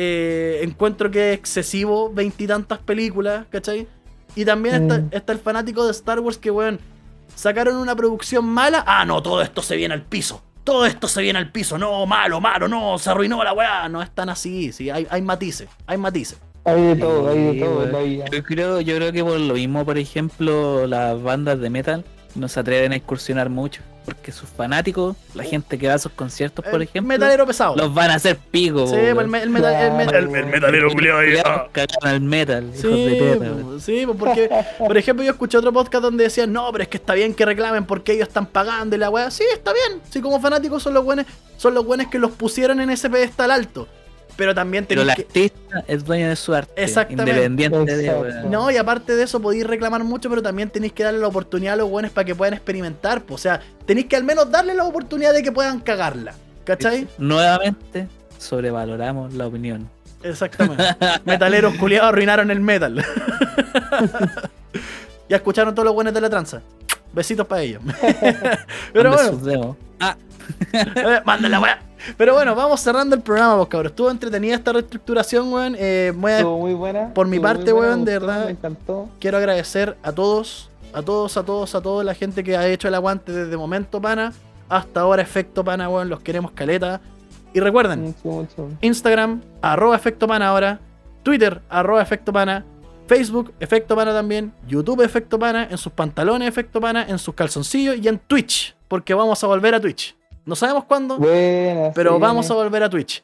eh, encuentro que es excesivo veintitantas películas, ¿cachai? Y también está, Mm. está el fanático de Star Wars que, weón, sacaron una producción mala. Ah, no, todo esto se viene al piso. todo esto se viene al piso, no, malo, malo, no, se arruinó la weá. No es tan así, sí, hay, hay matices, hay matices. Hay de todo, hay de todo en weón. la vida. Yo creo, yo creo que por lo mismo, por ejemplo, las bandas de metal no se atreven a incursionar mucho. Porque sus fanáticos, la gente que va a sus conciertos, por El ejemplo, metalero pesado. los van a hacer pico. sí, pues el, me- el metal- el metalero culiado ahí. ah. Al metal, hijos Sí, de perra, po, weón. sí, po, porque, por ejemplo, yo escuché otro podcast donde decían, no, pero es que está bien que reclamen porque ellos están pagando y la weá. Sí, está bien. Sí, como fanáticos son los buenos, son los buenos que los pusieron en ese pedestal alto. Pero también Pero el tenéis que. artista es dueño de su arte. Exactamente. Independiente de. No, y aparte de eso podéis reclamar mucho, pero también tenéis que darle la oportunidad a los buenos para que puedan experimentar. po. O sea, tenéis que al menos darle la oportunidad de que puedan cagarla. ¿Cachai? Nuevamente, sobrevaloramos la opinión. Exactamente. Metaleros culiados arruinaron el metal. ya escucharon todos los buenos de la tranza. Besitos para ellos. Pero bueno. Ah, eh, manden la weá. Pero bueno, vamos cerrando el programa, pues cabros. Estuvo entretenida esta reestructuración, weón. Eh, a- Estuvo muy buena. por mi muy parte, buena, weón, de gustó, verdad. Me encantó. quiero agradecer a todos, a todos, a todos, a toda la gente que ha hecho el aguante desde momento pana hasta ahora efecto pana, weón. Los queremos caleta. Y recuerden, Mucho, mucho. Instagram, arroba efecto pana ahora, Twitter, arroba efecto pana, Facebook, efecto pana también, YouTube, efecto pana, en sus pantalones, efecto pana, en sus calzoncillos y en Twitch, porque vamos a volver a Twitch. No sabemos cuándo, Buena, pero sí, vamos a volver a Twitch.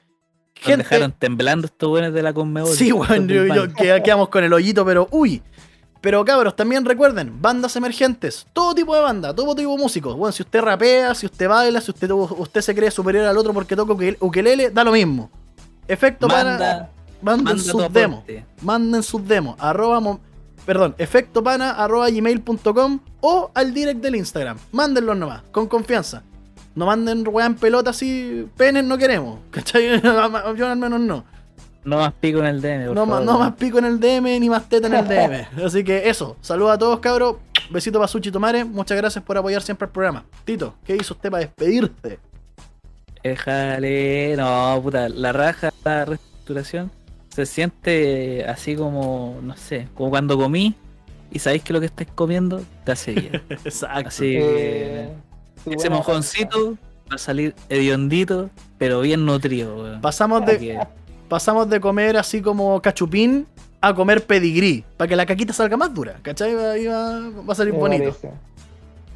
nos dejaron temblando estos buenos de la Conmebol. Sí, weón, yo, yo- que- quedamos con el hoyito, pero uy. Pero cabros, también recuerden, bandas emergentes, todo tipo de banda, todo tipo de músicos. Bueno, si usted rapea, si usted baila, si usted, usted se cree superior al otro porque toca ukel- ukelele, da lo mismo. Efecto. Manda, Manden manda tu sus demos. Manden sus demos. Arroba, mo- perdón, efectopana arroba gmail.com o al direct del Instagram. Mándenlos nomás, con confianza. No manden weá en pelota así, penes no queremos. ¿Cachai? Yo al menos no. No más pico en el DM. por No, más- favor. no más pico en el DM ni más teta en el DM. Así que eso, saludos a todos cabros. Besito para Suchi Tomare. Muchas gracias por apoyar siempre el programa. Tito, ¿qué hizo usted para despedirte? Déjale. No, puta, la raja, la reestructuración se siente así como, no sé, como cuando comí y sabéis que lo que estáis comiendo te hace bien. Exacto. Así que ese mojoncito va a salir hediondito, pero bien nutrido, weón. Pasamos de, que, pasamos de comer así como cachupín a comer pedigrí. Para que la caquita salga más dura. ¿Cachai? Va, ahí va, va a salir me bonito. parece.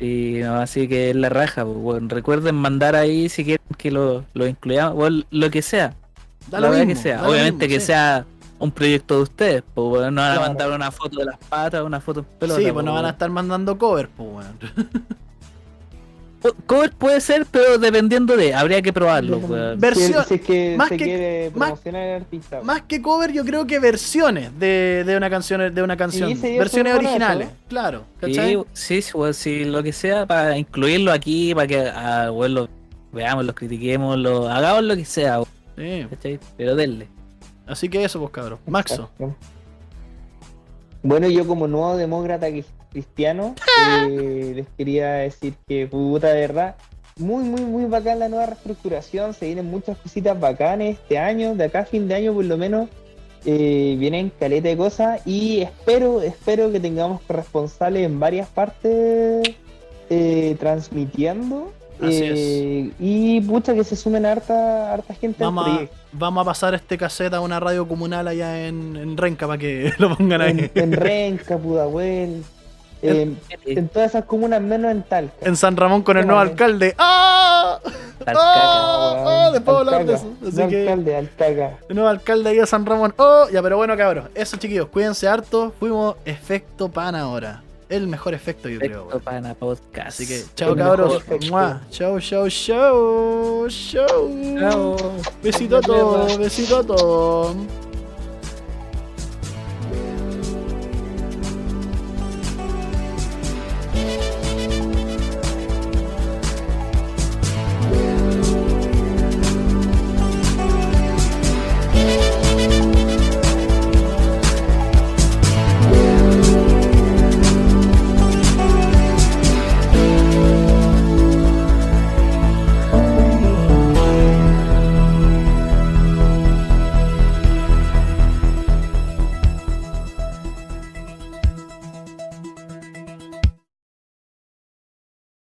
y no, así que es la raja, pues, weón. Recuerden mandar ahí si quieren que lo, lo incluyamos, o lo que sea. Da la lo mismo, que sea. da Obviamente mismo, que sí. sea un proyecto de ustedes, pues no van a Claro. mandar una foto de las patas, una foto en pelota. Sí, pues no van a estar mandando cover, pues, weón. Co- Cover puede ser, pero dependiendo de, habría que probarlo, weón. Versión- Si, si es que más se que- quiere más- promocionar al artista. Más que cover, yo creo que versiones de, de una canción, de una canción. versiones originales, eso. claro. ¿Cachai? Sí, sí, sí, lo que sea, para incluirlo aquí, para que ah, weón, lo veamos, lo critiquemos, lo hagamos lo que sea, Sí. ¿cachai? Pero denle. Así que eso, pues, cabros. Maxo. Bueno, yo como nuevo demócrata que- cristiano, eh, les quería decir que puta de verdad, muy, muy, muy bacán la nueva reestructuración, se vienen muchas cositas bacanes este año, de acá a fin de año por lo menos, eh, vienen caleta de cosas y espero, espero que tengamos corresponsales en varias partes eh, transmitiendo. Así eh, Y pucha que se sumen harta, harta gente al Vamos a, vamos a pasar este cassette a una radio comunal allá en, en Renca para que lo pongan ahí. En, en Renca, Pudahuel, en, en todas esas comunas menos en Talca. En San Ramón con el nuevo alcalde. ¡Ah! Tal ¡Ah! ¡Ah! Después a hablar de eso. Así No que alcalde, Alcaga. el nuevo alcalde ahí de San Ramón. ¡Oh! Ya, pero bueno, cabros. Eso, chiquillos. Cuídense harto. Fuimos efecto pan ahora. El mejor efecto, yo creo. Efecto weón. Pana Podcast. Así que, chao, El cabros. chau, chau. Chau. Chao. Besito a todos. Besito a todos.